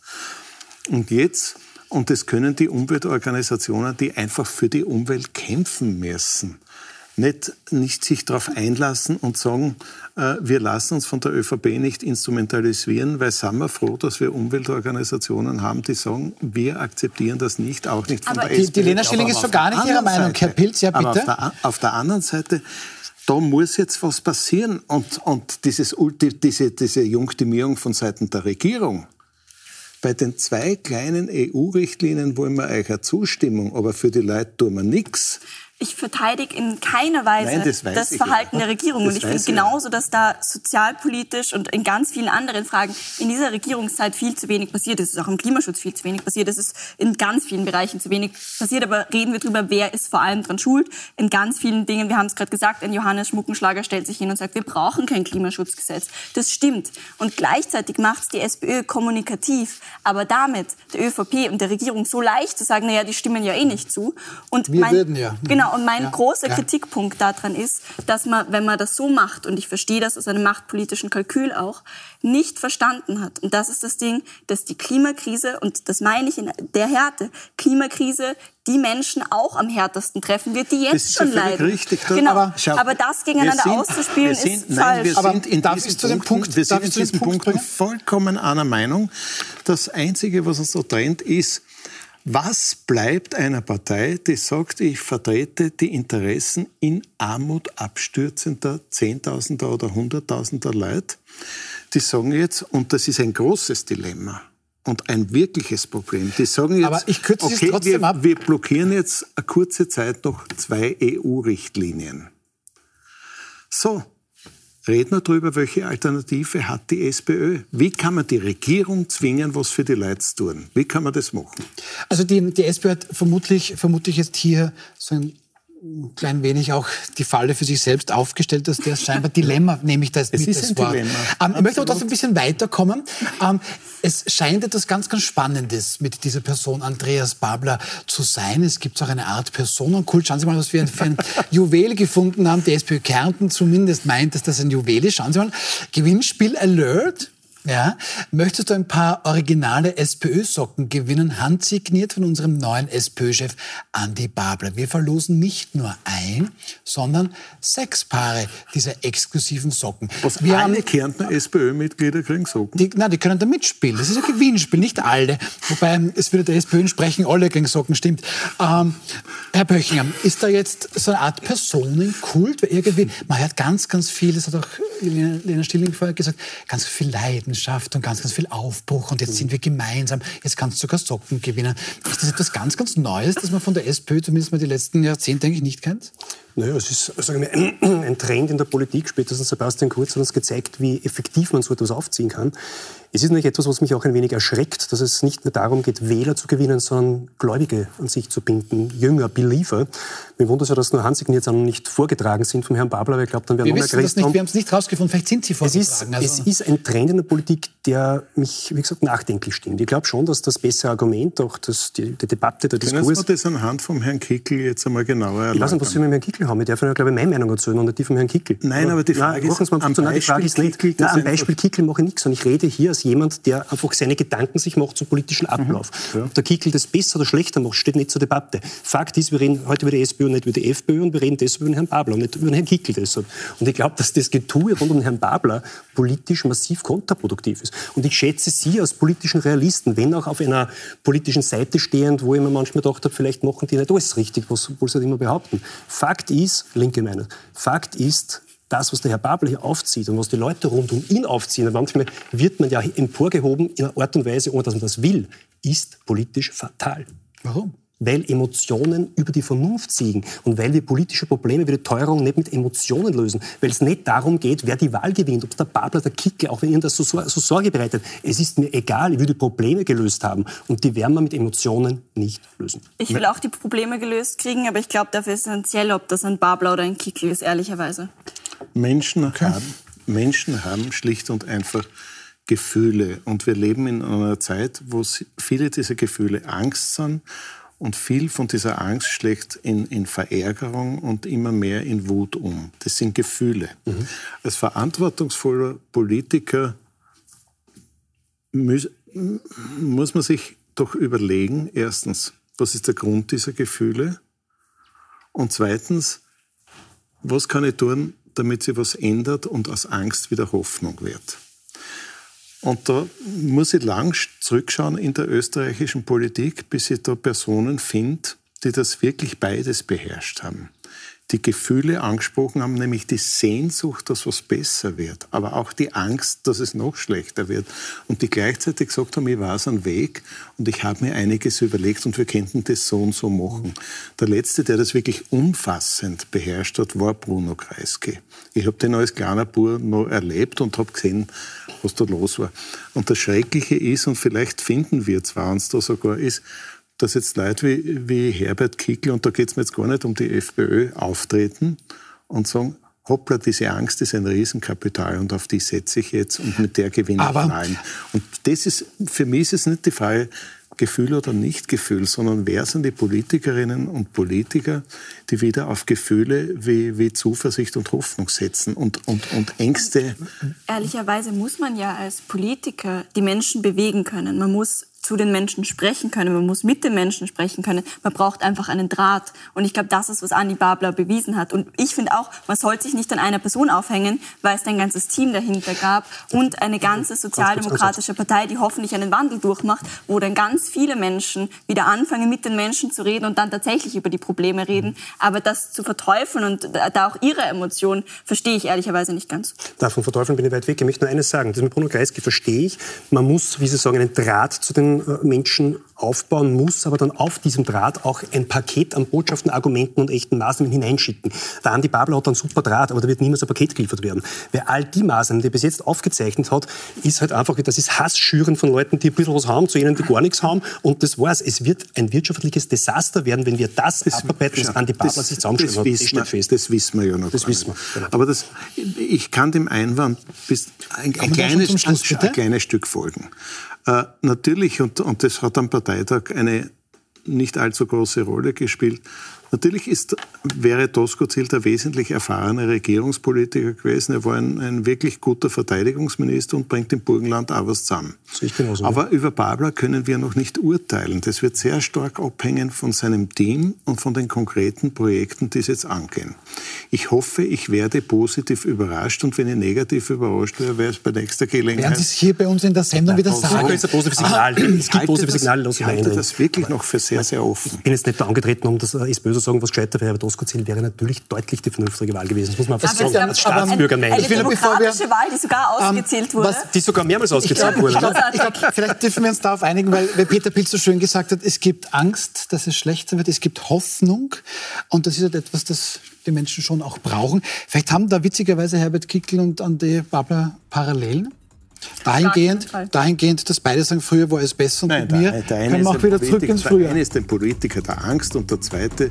Und jetzt, und das können die Umweltorganisationen, die einfach für die Umwelt kämpfen müssen, nicht, nicht sich darauf einlassen und sagen, äh, wir lassen uns von der ÖVP nicht instrumentalisieren, weil sind wir froh, dass wir Umweltorganisationen haben, die sagen, wir akzeptieren das nicht, auch nicht von aber der die, SPÖ. Die Lena Schilling ist schon gar nicht ihrer Meinung, Herr Pilz, ja bitte. Aber auf der, auf der anderen Seite da muss jetzt was passieren. Und, und dieses, diese, diese Junktimierung von Seiten der Regierung, bei den zwei kleinen EU-Richtlinien wollen wir euch eine Zustimmung, aber für die Leute tun wir nichts ich verteidige in keiner Weise Nein, das, das Verhalten ja. der Regierung. Das und ich finde genauso, dass da sozialpolitisch und in ganz vielen anderen Fragen in dieser Regierungszeit viel zu wenig passiert ist. Es ist auch im Klimaschutz viel zu wenig passiert. Es ist in ganz vielen Bereichen zu wenig passiert. Aber reden wir darüber, wer ist vor allem dran schuld. In ganz vielen Dingen, wir haben es gerade gesagt, ein Johannes Schmuckenschlager stellt sich hin und sagt, wir brauchen kein Klimaschutzgesetz. Das stimmt. Und gleichzeitig macht es die SPÖ kommunikativ. Aber damit der ÖVP und der Regierung so leicht zu sagen, naja, die stimmen ja eh nicht zu. Und wir mein, würden ja. Genau, und mein ja, großer ja. Kritikpunkt daran ist, dass man, wenn man das so macht, und ich verstehe das aus einem machtpolitischen Kalkül auch, nicht verstanden hat. Und das ist das Ding, dass die Klimakrise, und das meine ich in der Härte, Klimakrise die Menschen auch am härtesten treffen wird, die jetzt schon leiden. Richtig, genau. Aber, schau, aber das gegeneinander sind, auszuspielen sind, ist nein, falsch. Wir aber sind in diesem zu dem Punkt, wir sind in diesem Punkt, Punkt vollkommen einer Meinung. Das Einzige, was uns so trennt, ist, was bleibt einer Partei, die sagt, ich vertrete die Interessen in Armut abstürzender Zehntausender oder Hunderttausender Leute? Die sagen jetzt, und das ist ein großes Dilemma und ein wirkliches Problem, die sagen jetzt, Aber ich okay, wir, wir blockieren jetzt eine kurze Zeit noch zwei EU-Richtlinien. So, Reden wir darüber, welche Alternative hat die SPÖ. Wie kann man die Regierung zwingen, was für die Leute zu tun? Wie kann man das machen? Also die, die SPÖ hat vermutlich, vermutlich jetzt hier so ein ein klein wenig auch die Falle für sich selbst aufgestellt, dass der scheinbar Dilemma, nehme ich das es mit ist das Wort. Dilemma. Ähm, ich möchte aber trotzdem ein bisschen weiterkommen. Ähm, es scheint etwas ganz, ganz Spannendes mit dieser Person Andreas Babler zu sein. Es gibt auch eine Art Personenkult. Schauen Sie mal, was wir für ein Juwel gefunden haben. Die SPÖ Kärnten zumindest meint, dass das ein Juwel ist. Schauen Sie mal. Gewinnspiel Alert. Ja, möchtest du ein paar originale SPÖ-Socken gewinnen, handsigniert von unserem neuen SPÖ-Chef Andy Babler. Wir verlosen nicht nur ein, sondern sechs Paare dieser exklusiven Socken. Was Wir alle haben, Kärntner SPÖ-Mitglieder kriegen Socken? Die, nein, die können da mitspielen. Das ist ein Gewinnspiel, nicht alle. Wobei es würde der SPÖ entsprechen, alle kriegen Socken, stimmt. Ähm, Herr Böchinger, ist da jetzt so eine Art Personenkult? Weil irgendwie, man hört ganz, ganz viel, das hat auch Lena Stilling vorher gesagt, ganz viel Leid Leidenschaft und ganz, ganz viel Aufbruch und jetzt sind wir gemeinsam, jetzt kannst du sogar Socken gewinnen. Ist das etwas ganz, ganz Neues, das man von der SPÖ zumindest mal die letzten Jahrzehnte eigentlich nicht kennt? Naja, es ist sagen wir, ein, ein Trend in der Politik. Spätestens Sebastian Kurz hat uns gezeigt, wie effektiv man so etwas aufziehen kann. Es ist natürlich etwas, was mich auch ein wenig erschreckt, dass es nicht mehr darum geht, Wähler zu gewinnen, sondern Gläubige an sich zu binden, Jünger, Believer. Mir wundert es ja, dass nur handsigniert sind und nicht vorgetragen sind vom Herrn Babler, weil ich glaube, dann wäre wir noch mehr das nicht, Wir haben es nicht rausgefunden, vielleicht sind sie vorgetragen. Es ist, also. es ist ein Trend in der Politik, der mich, wie gesagt, nachdenklich stimmt. Ich glaube schon, dass das bessere Argument, auch das, die, die Debatte, der Diskurs... Können Sie das anhand vom Herrn Kickel jetzt einmal genauer erläutern? Ich weiß nicht, was Sie mit Herrn Kickel haben. Ich darf Ihnen, glaube ich, meine Meinung erzählen und nicht die von Herrn Kickel. Nein, aber die Frage Nein, ist, am Beispiel die Frage ist nicht, Kickel, nein, am Beispiel Kickel mache ich nichts, sondern ich rede hier als jemand, der einfach seine Gedanken sich macht zum politischen mhm. Ablauf. Mhm. Ja. Ob der Kickel das besser oder schlechter macht, steht nicht zur Debatte. Fakt ist, wir reden heute über die SPÖ nicht über die FPÖ und wir reden deshalb über Herrn Babler und nicht über Herrn Kickel deshalb. Und ich glaube, dass das Getue rund um Herrn Babler politisch massiv kontraproduktiv ist. Und ich schätze Sie als politischen Realisten, wenn auch auf einer politischen Seite stehend, wo ich mir manchmal gedacht habe, vielleicht machen die nicht alles richtig, was, obwohl sie das immer behaupten. Fakt ist, linke Meinung, Fakt ist, das, was der Herr Babel hier aufzieht und was die Leute rund um ihn aufziehen, manchmal wird man ja emporgehoben in einer Art und Weise, ohne dass man das will, ist politisch fatal. Warum? Weil Emotionen über die Vernunft siegen und weil wir politische Probleme wie die Teuerung nicht mit Emotionen lösen, weil es nicht darum geht, wer die Wahl gewinnt, ob der Babler, der Kickel, auch wenn Ihnen das so, so Sorge bereitet. Es ist mir egal, ich will die Probleme gelöst haben und die werden wir mit Emotionen nicht lösen. Ich will auch die Probleme gelöst kriegen, aber ich glaube, dafür ist essentiell, ob das ein Babler oder ein Kickel ist, ehrlicherweise. Menschen, okay. haben, Menschen haben schlicht und einfach Gefühle. Und wir leben in einer Zeit, wo viele dieser Gefühle Angst sind und viel von dieser Angst schlägt in, in Verärgerung und immer mehr in Wut um. Das sind Gefühle. Mhm. Als verantwortungsvoller Politiker muss, muss man sich doch überlegen, erstens, was ist der Grund dieser Gefühle? Und zweitens, was kann ich tun, damit sich was ändert und aus Angst wieder Hoffnung wird. Und da muss ich lang zurückschauen in der österreichischen Politik, bis ich da Personen finde, die das wirklich beides beherrscht haben die Gefühle angesprochen haben, nämlich die Sehnsucht, dass was besser wird, aber auch die Angst, dass es noch schlechter wird. Und die gleichzeitig gesagt haben, ich weiß einen Weg und ich habe mir einiges überlegt und wir könnten das so und so machen. Der Letzte, der das wirklich umfassend beherrscht hat, war Bruno Kreisky. Ich habe den als kleiner Bur noch erlebt und habe gesehen, was da los war. Und das Schreckliche ist, und vielleicht finden wir zwar uns da sogar, ist, dass jetzt Leute wie, wie Herbert Kickl, und da geht es mir jetzt gar nicht um die FPÖ, auftreten und sagen, hoppla, diese Angst ist ein Riesenkapital und auf die setze ich jetzt und mit der gewinne ich Wahlen. Und das ist, für mich ist es nicht die Frage, Gefühl oder Nicht-Gefühl, sondern wer sind die Politikerinnen und Politiker, die wieder auf Gefühle wie, wie Zuversicht und Hoffnung setzen und, und, und Ängste. Ehrlicherweise muss man ja als Politiker die Menschen bewegen können. Man muss zu den Menschen sprechen können, man muss mit den Menschen sprechen können. Man braucht einfach einen Draht. Und ich glaube, das ist, was Andi Babler bewiesen hat. Und ich finde auch, man sollte sich nicht an einer Person aufhängen, weil es ein ganzes Team dahinter gab und eine ganze sozialdemokratische Partei, die hoffentlich einen Wandel durchmacht, wo dann ganz viele Menschen wieder anfangen, mit den Menschen zu reden und dann tatsächlich über die Probleme reden. Aber das zu verteufeln und da auch ihre Emotionen, verstehe ich ehrlicherweise nicht ganz. Davon verteufeln bin ich weit weg. Ich möchte nur eines sagen. Das mit Bruno Kreisky verstehe ich. Man muss, wie Sie sagen, einen Draht zu den äh, Menschen aufbauen muss, aber dann auf diesem Draht auch ein Paket an Botschaften, Argumenten und echten Maßnahmen hineinschicken. Der Andi Babler hat einen super Draht, aber da wird niemals ein Paket geliefert werden. Weil all die Maßnahmen, die er bis jetzt aufgezeichnet hat, ist halt einfach, das ist Hassschüren von Leuten, die ein bisschen was haben, zu jenen, die gar nichts haben. Und das war's. Es wird ein wirtschaftliches Desaster werden, wenn wir das, das abarbeiten, was Andi Babler sich zusammenstellen hat. Das, das, fest. das wissen wir ja noch. Das wissen wir. Genau. Aber das, ich kann dem Einwand bis ein, ein, kleines, Schluss, ein kleines Stück folgen. Äh, natürlich, und, und das hat am Parteitag eine nicht allzu große Rolle gespielt, Natürlich ist, wäre Doskozil der wesentlich erfahrene Regierungspolitiker gewesen. Er war ein, ein, wirklich guter Verteidigungsminister und bringt im Burgenland auch was zusammen. Genauso, Aber über Babler können wir noch nicht urteilen. Das wird sehr stark abhängen von seinem Team und von den konkreten Projekten, die es jetzt angehen. Ich hoffe, ich werde positiv überrascht und wenn ich negativ überrascht wäre, wäre es bei nächster Gelegenheit. Werden Sie es hier bei uns in der Sendung wieder sagen? Das ist Signal. Es gibt positive Signale. Ich halte das wirklich noch für sehr, sehr offen. Ich bin jetzt nicht da angetreten, um das äh, SPÖ sagen, was gescheiter für Herbert Doskozil wäre natürlich deutlich die vernünftige Wahl gewesen. Das muss man einfach aber sagen, als Staatsbürger meinen. Eine demokratische Wahl, die sogar ähm, ausgezählt wurde. Was, die sogar mehrmals ausgezählt wurde. Ne? Ich glaub, vielleicht dürfen wir uns darauf einigen, weil, weil Peter Pilz so schön gesagt hat, es gibt Angst, dass es schlechter wird, es gibt Hoffnung und das ist halt etwas, das die Menschen schon auch brauchen. Vielleicht haben da witzigerweise Herbert Kickl und Ande Babler Parallelen. Dahingehend, dahingehend, dass beide sagen, früher war es besser und Nein, mit mir der können wir auch wieder zurück ins Frühjahr. Der eine ist ein Politiker der Angst und der zweite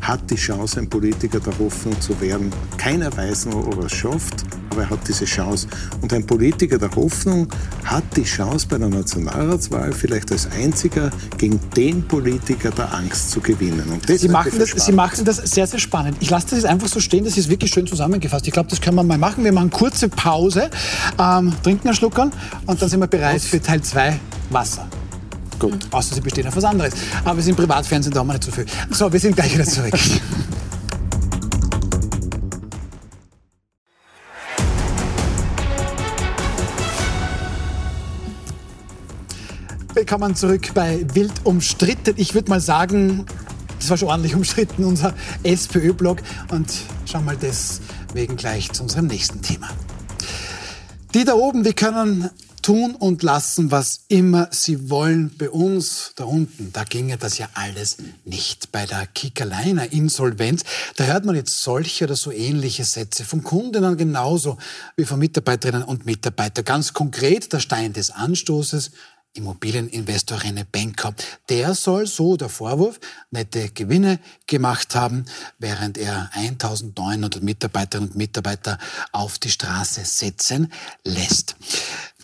hat die Chance, ein Politiker der Hoffnung zu werden. Keiner weiß nur, ob er es schafft, aber er hat diese Chance. Und ein Politiker der Hoffnung hat die Chance, bei der Nationalratswahl vielleicht als einziger gegen den Politiker der Angst zu gewinnen. Und das Sie, machen das, Sie machen das sehr, sehr spannend. Ich lasse das jetzt einfach so stehen, das ist wirklich schön zusammengefasst. Ich glaube, das können wir mal machen. Wir machen kurze Pause, ähm, trinken einen Schluck und dann sind wir bereit für Teil 2 Wasser. Gut. Außer sie bestehen auf was anderes. Aber wir sind Privatfernsehen, da haben wir nicht so viel. So, wir sind gleich wieder zurück. Willkommen zurück bei Wild umstritten. Ich würde mal sagen, das war schon ordentlich umstritten, unser SPÖ-Blog. Und schauen wir deswegen gleich zu unserem nächsten Thema. Die da oben, die können tun und lassen, was immer sie wollen. Bei uns da unten, da ginge das ja alles nicht. Bei der Kickerleiner Insolvenz, da hört man jetzt solche oder so ähnliche Sätze von Kundinnen genauso wie von Mitarbeiterinnen und Mitarbeitern. Ganz konkret der Stein des Anstoßes, Immobilieninvestor René Benker. Der soll, so der Vorwurf, nette Gewinne gemacht haben, während er 1900 Mitarbeiterinnen und Mitarbeiter auf die Straße setzen lässt.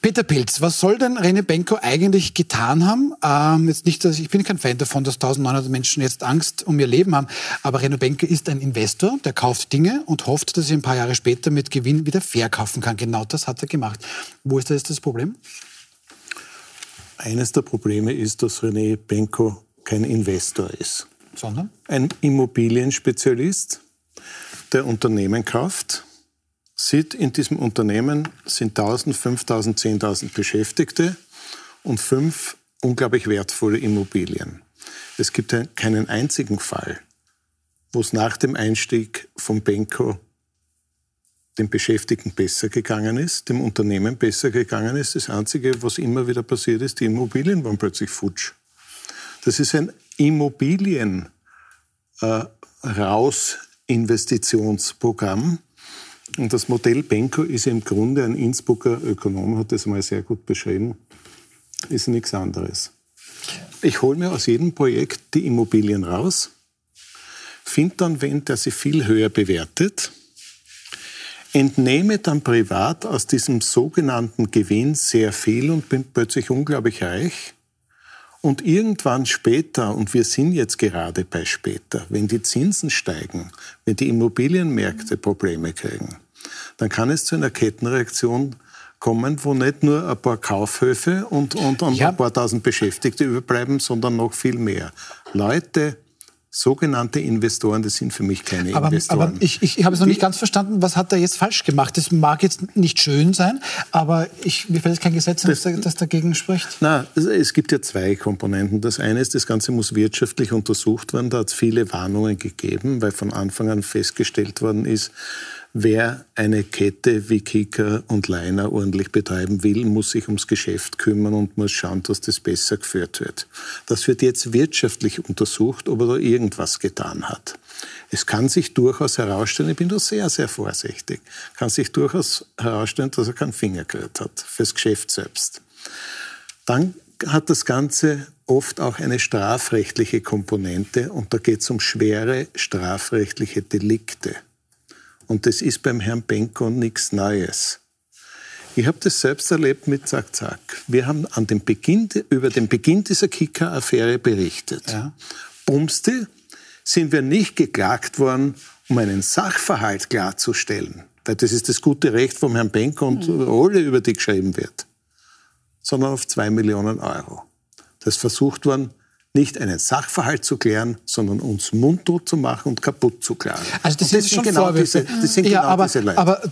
Peter Pilz, was soll denn René Benko eigentlich getan haben? Ähm, jetzt nicht, dass ich bin kein Fan davon, dass 1900 Menschen jetzt Angst um ihr Leben haben, aber René Benko ist ein Investor, der kauft Dinge und hofft, dass er ein paar Jahre später mit Gewinn wieder verkaufen kann. Genau das hat er gemacht. Wo ist da jetzt das Problem? Eines der Probleme ist, dass René Benko kein Investor ist. Sondern? Ein Immobilienspezialist, der Unternehmen kauft. Sieht, in diesem Unternehmen sind 1000, 5000, 10.000 Beschäftigte und fünf unglaublich wertvolle Immobilien. Es gibt keinen einzigen Fall, wo es nach dem Einstieg von Benko den Beschäftigten besser gegangen ist, dem Unternehmen besser gegangen ist. Das Einzige, was immer wieder passiert ist, die Immobilien waren plötzlich futsch. Das ist ein Immobilien äh. Und das Modell Benko ist im Grunde, ein Innsbrucker Ökonom hat das mal sehr gut beschrieben, ist nichts anderes. Ich hole mir aus jedem Projekt die Immobilien raus, finde dann wen, der sie viel höher bewertet, entnehme dann privat aus diesem sogenannten Gewinn sehr viel und bin plötzlich unglaublich reich. Und irgendwann später, und wir sind jetzt gerade bei später, wenn die Zinsen steigen, wenn die Immobilienmärkte Probleme kriegen, dann kann es zu einer Kettenreaktion kommen, wo nicht nur ein paar Kaufhöfe und, und, und ja. ein paar tausend Beschäftigte überbleiben, sondern noch viel mehr. Leute, sogenannte Investoren, das sind für mich keine aber, Investoren. Aber ich, ich, ich habe es noch nicht ganz verstanden, was hat er jetzt falsch gemacht? Das mag jetzt nicht schön sein, aber ich, mir fällt jetzt kein Gesetz, das, das dagegen spricht. Na, es gibt ja zwei Komponenten. Das eine ist, das Ganze muss wirtschaftlich untersucht werden. Da hat es viele Warnungen gegeben, weil von Anfang an festgestellt worden ist, Wer eine Kette wie Kika und Leiner ordentlich betreiben will, muss sich ums Geschäft kümmern und muss schauen, dass das besser geführt wird. Das wird jetzt wirtschaftlich untersucht, ob er da irgendwas getan hat. Es kann sich durchaus herausstellen, ich bin da sehr, sehr vorsichtig, kann sich durchaus herausstellen, dass er keinen Finger gerührt hat fürs Geschäft selbst. Dann hat das Ganze oft auch eine strafrechtliche Komponente und da geht es um schwere strafrechtliche Delikte. Und das ist beim Herrn Benko nichts Neues. Ich habe das selbst erlebt mit Zack Zack. Wir haben an dem Beginn, über den Beginn dieser Kicker-Affäre berichtet. Ja. Bumste sind wir nicht geklagt worden, um einen Sachverhalt klarzustellen. Weil das ist das gute Recht vom Herrn Benko und mhm. alle, über die geschrieben wird. Sondern auf zwei Millionen Euro. Das versucht worden, nicht einen Sachverhalt zu klären, sondern uns mundtot zu machen und kaputt zu klären. Also das, sind, das sind schon genau Vorwürfe. Diese, das sind ja, genau aber, diese Leute. Aber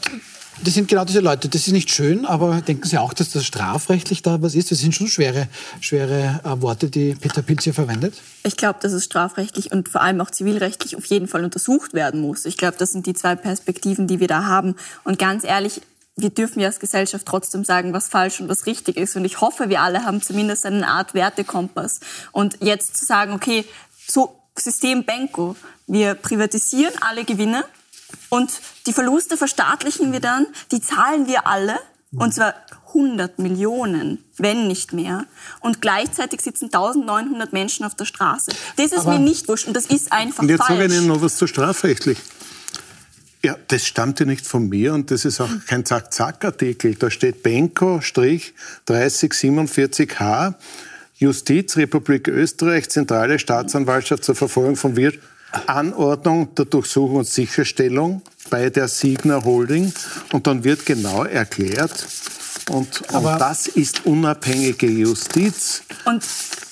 Das sind genau diese Leute. Das ist nicht schön, aber denken Sie auch, dass das strafrechtlich da was ist? Das sind schon schwere, schwere äh, Worte, die Peter Pilz hier verwendet. Ich glaube, dass es strafrechtlich und vor allem auch zivilrechtlich auf jeden Fall untersucht werden muss. Ich glaube, das sind die zwei Perspektiven, die wir da haben. Und ganz ehrlich, wir dürfen ja als Gesellschaft trotzdem sagen, was falsch und was richtig ist. Und ich hoffe, wir alle haben zumindest eine Art Wertekompass. Und jetzt zu sagen, okay, so System Benko, wir privatisieren alle Gewinne und die Verluste verstaatlichen wir dann, die zahlen wir alle, und zwar 100 Millionen, wenn nicht mehr. Und gleichzeitig sitzen 1900 Menschen auf der Straße. Das ist Aber mir nicht wurscht und das ist einfach und jetzt falsch. sage ich Ihnen noch was zu strafrechtlich. Ja, das stammt ja nicht von mir und das ist auch kein Zack-Zack-Artikel. Da steht Benko-3047H, Justiz, Republik Österreich, Zentrale Staatsanwaltschaft zur Verfolgung von Wirtschaft Anordnung der Durchsuchung und Sicherstellung bei der Signer Holding und dann wird genau erklärt, und, und das ist unabhängige Justiz. Und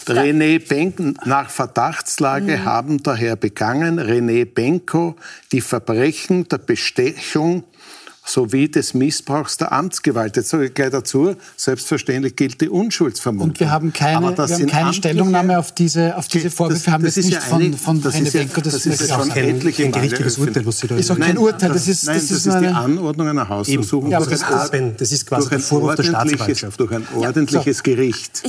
René Benko nach Verdachtslage mhm. haben daher begangen René Benko die Verbrechen der Bestechung sowie des Missbrauchs der Amtsgewalt. Jetzt sage ich gleich dazu, selbstverständlich gilt die Unschuldsvermutung. Und wir haben keine, wir haben keine Stellungnahme auf diese, auf diese Vorwürfe, das, haben das, das nicht ja von, von das René Benko. Das, das ist ja schon kein, kein gerichtliches Urteil, was Sie da Ist auch kein Urteil, das ist, nein, das ist, die Anordnung einer Hausdurchsuchung. Ja, aber das, ist, das ist quasi ein Vorwurf der Staatsanwaltschaft. Durch ein ordentliches Gericht.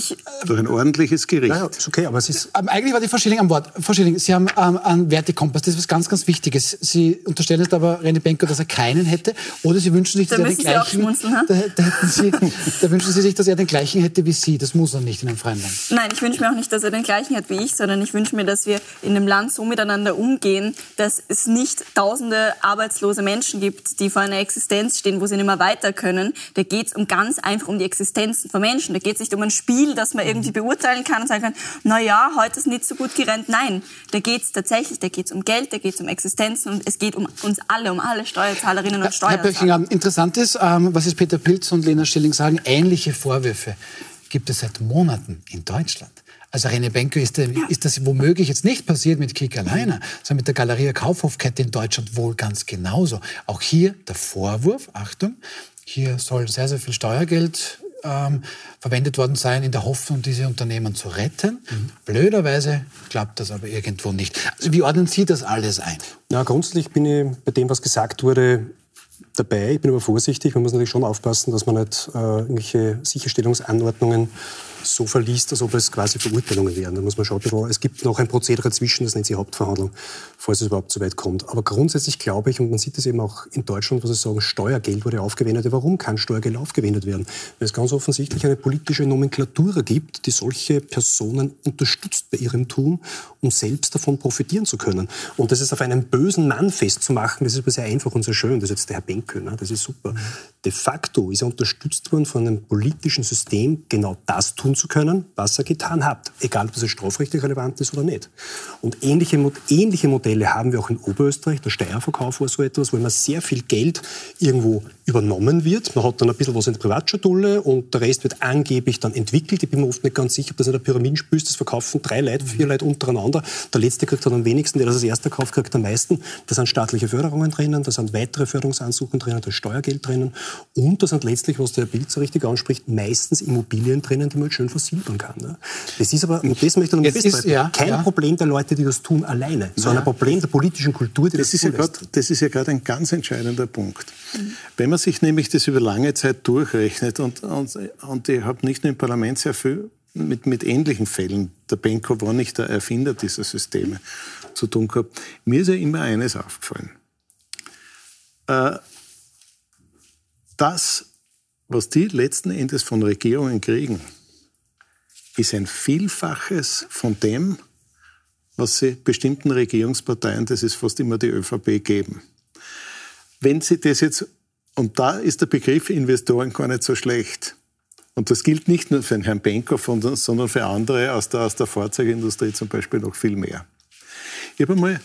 durch ein ordentliches Gericht. Ja, ist okay, aber es ist... Ähm, eigentlich war die Frau Schilling am Wort. Frau Schilling, Sie haben ähm, einen Wertekompass, das ist was ganz, ganz Wichtiges. Sie unterstellen jetzt aber René Benko, dass er keinen hätte, oder Sie wünschen sich, dass er den gleichen, da, da, Sie, da, wünschen Sie sich, dass er den gleichen hätte wie Sie. Das muss er nicht in einem freien Land. Nein, ich wünsche mir auch nicht, dass er den gleichen hat wie ich, sondern ich wünsche mir, dass wir in einem Land so miteinander umgehen, dass es nicht tausende arbeitslose Menschen gibt, die vor einer Existenz stehen, wo sie nicht mehr weiter können. Da geht es um ganz einfach um die Existenzen von Menschen. Da geht es nicht um ein Spiel, das man irgendwie beurteilen kann und sagen kann, na ja, heute ist nicht so gut gerannt. Nein, da geht es tatsächlich, da geht es um Geld, da geht es um Existenzen und es geht um uns alle, um alle Steuerzahlerinnen und Steuerzahler. Herr Böchinger, interessant ist, ähm, was jetzt Peter Pilz und Lena Schilling sagen, ähnliche Vorwürfe gibt es seit Monaten in Deutschland. Also René Benko ist, ist, das womöglich jetzt nicht passiert mit Kick alleine, sondern mit der Galeria Kaufhofkette in Deutschland wohl ganz genauso. Auch hier der Vorwurf, Achtung, hier soll sehr, sehr viel Steuergeld ähm, verwendet worden sein, in der Hoffnung, diese Unternehmen zu retten. Mhm. Blöderweise klappt das aber irgendwo nicht. Also wie ordnen Sie das alles ein? Na, grundsätzlich bin ich bei dem, was gesagt wurde, dabei. Ich bin aber vorsichtig. Man muss natürlich schon aufpassen, dass man nicht äh, irgendwelche Sicherstellungsanordnungen so verliest, als ob es quasi Verurteilungen wären. Da muss man schauen, es gibt noch ein Prozedere zwischen, das nennt sich Hauptverhandlung, falls es überhaupt so weit kommt. Aber grundsätzlich glaube ich, und man sieht es eben auch in Deutschland, wo sie sagen, Steuergeld wurde aufgewendet. Warum kann Steuergeld aufgewendet werden? Weil es ganz offensichtlich eine politische Nomenklatur gibt, die solche Personen unterstützt bei ihrem Tun, um selbst davon profitieren zu können. Und das ist auf einen bösen Mann festzumachen, das ist aber sehr einfach und sehr schön. Das ist jetzt der Herr Benke, ne? das ist super. De facto ist er unterstützt worden von einem politischen System, genau das tun zu können, was er getan hat, egal ob das strafrechtlich relevant ist oder nicht. Und ähnliche, ähnliche Modelle haben wir auch in Oberösterreich. Der Steierverkauf war so etwas, wo immer sehr viel Geld irgendwo übernommen wird. Man hat dann ein bisschen was in der Privatschatulle und der Rest wird angeblich dann entwickelt. Ich bin mir oft nicht ganz sicher, ob das in der Pyramidenspiel ist. Das verkaufen drei Leute, vier Leute untereinander. Der Letzte kriegt dann am wenigsten, der das als erster kauft, kriegt am meisten. Da sind staatliche Förderungen drinnen, da sind weitere Förderungsansuchen drinnen, da ist Steuergeld drinnen und da sind letztlich, was der Bild so richtig anspricht, meistens Immobilien drinnen, die man schön versilbern kann. Ne? Das ist aber, und das möchte ich noch festhalten, ja, kein ja. Problem der Leute, die das tun, alleine, sondern ein Problem der politischen Kultur, die das, das ist ja grad, Das ist ja gerade ein ganz entscheidender Punkt. Mhm. Wenn man sich nämlich das über lange Zeit durchrechnet und, und, und ich habe nicht nur im Parlament sehr viel mit, mit ähnlichen Fällen, der Benko war nicht der Erfinder dieser Systeme, zu tun gehabt. Mir ist ja immer eines aufgefallen. Äh, das, was die letzten Endes von Regierungen kriegen, ist ein Vielfaches von dem, was sie bestimmten Regierungsparteien, das ist fast immer die ÖVP, geben. Wenn sie das jetzt, und da ist der Begriff Investoren gar nicht so schlecht. Und das gilt nicht nur für den Herrn Benkow, sondern für andere aus der, aus der Fahrzeugindustrie zum Beispiel noch viel mehr. Ich habe einmal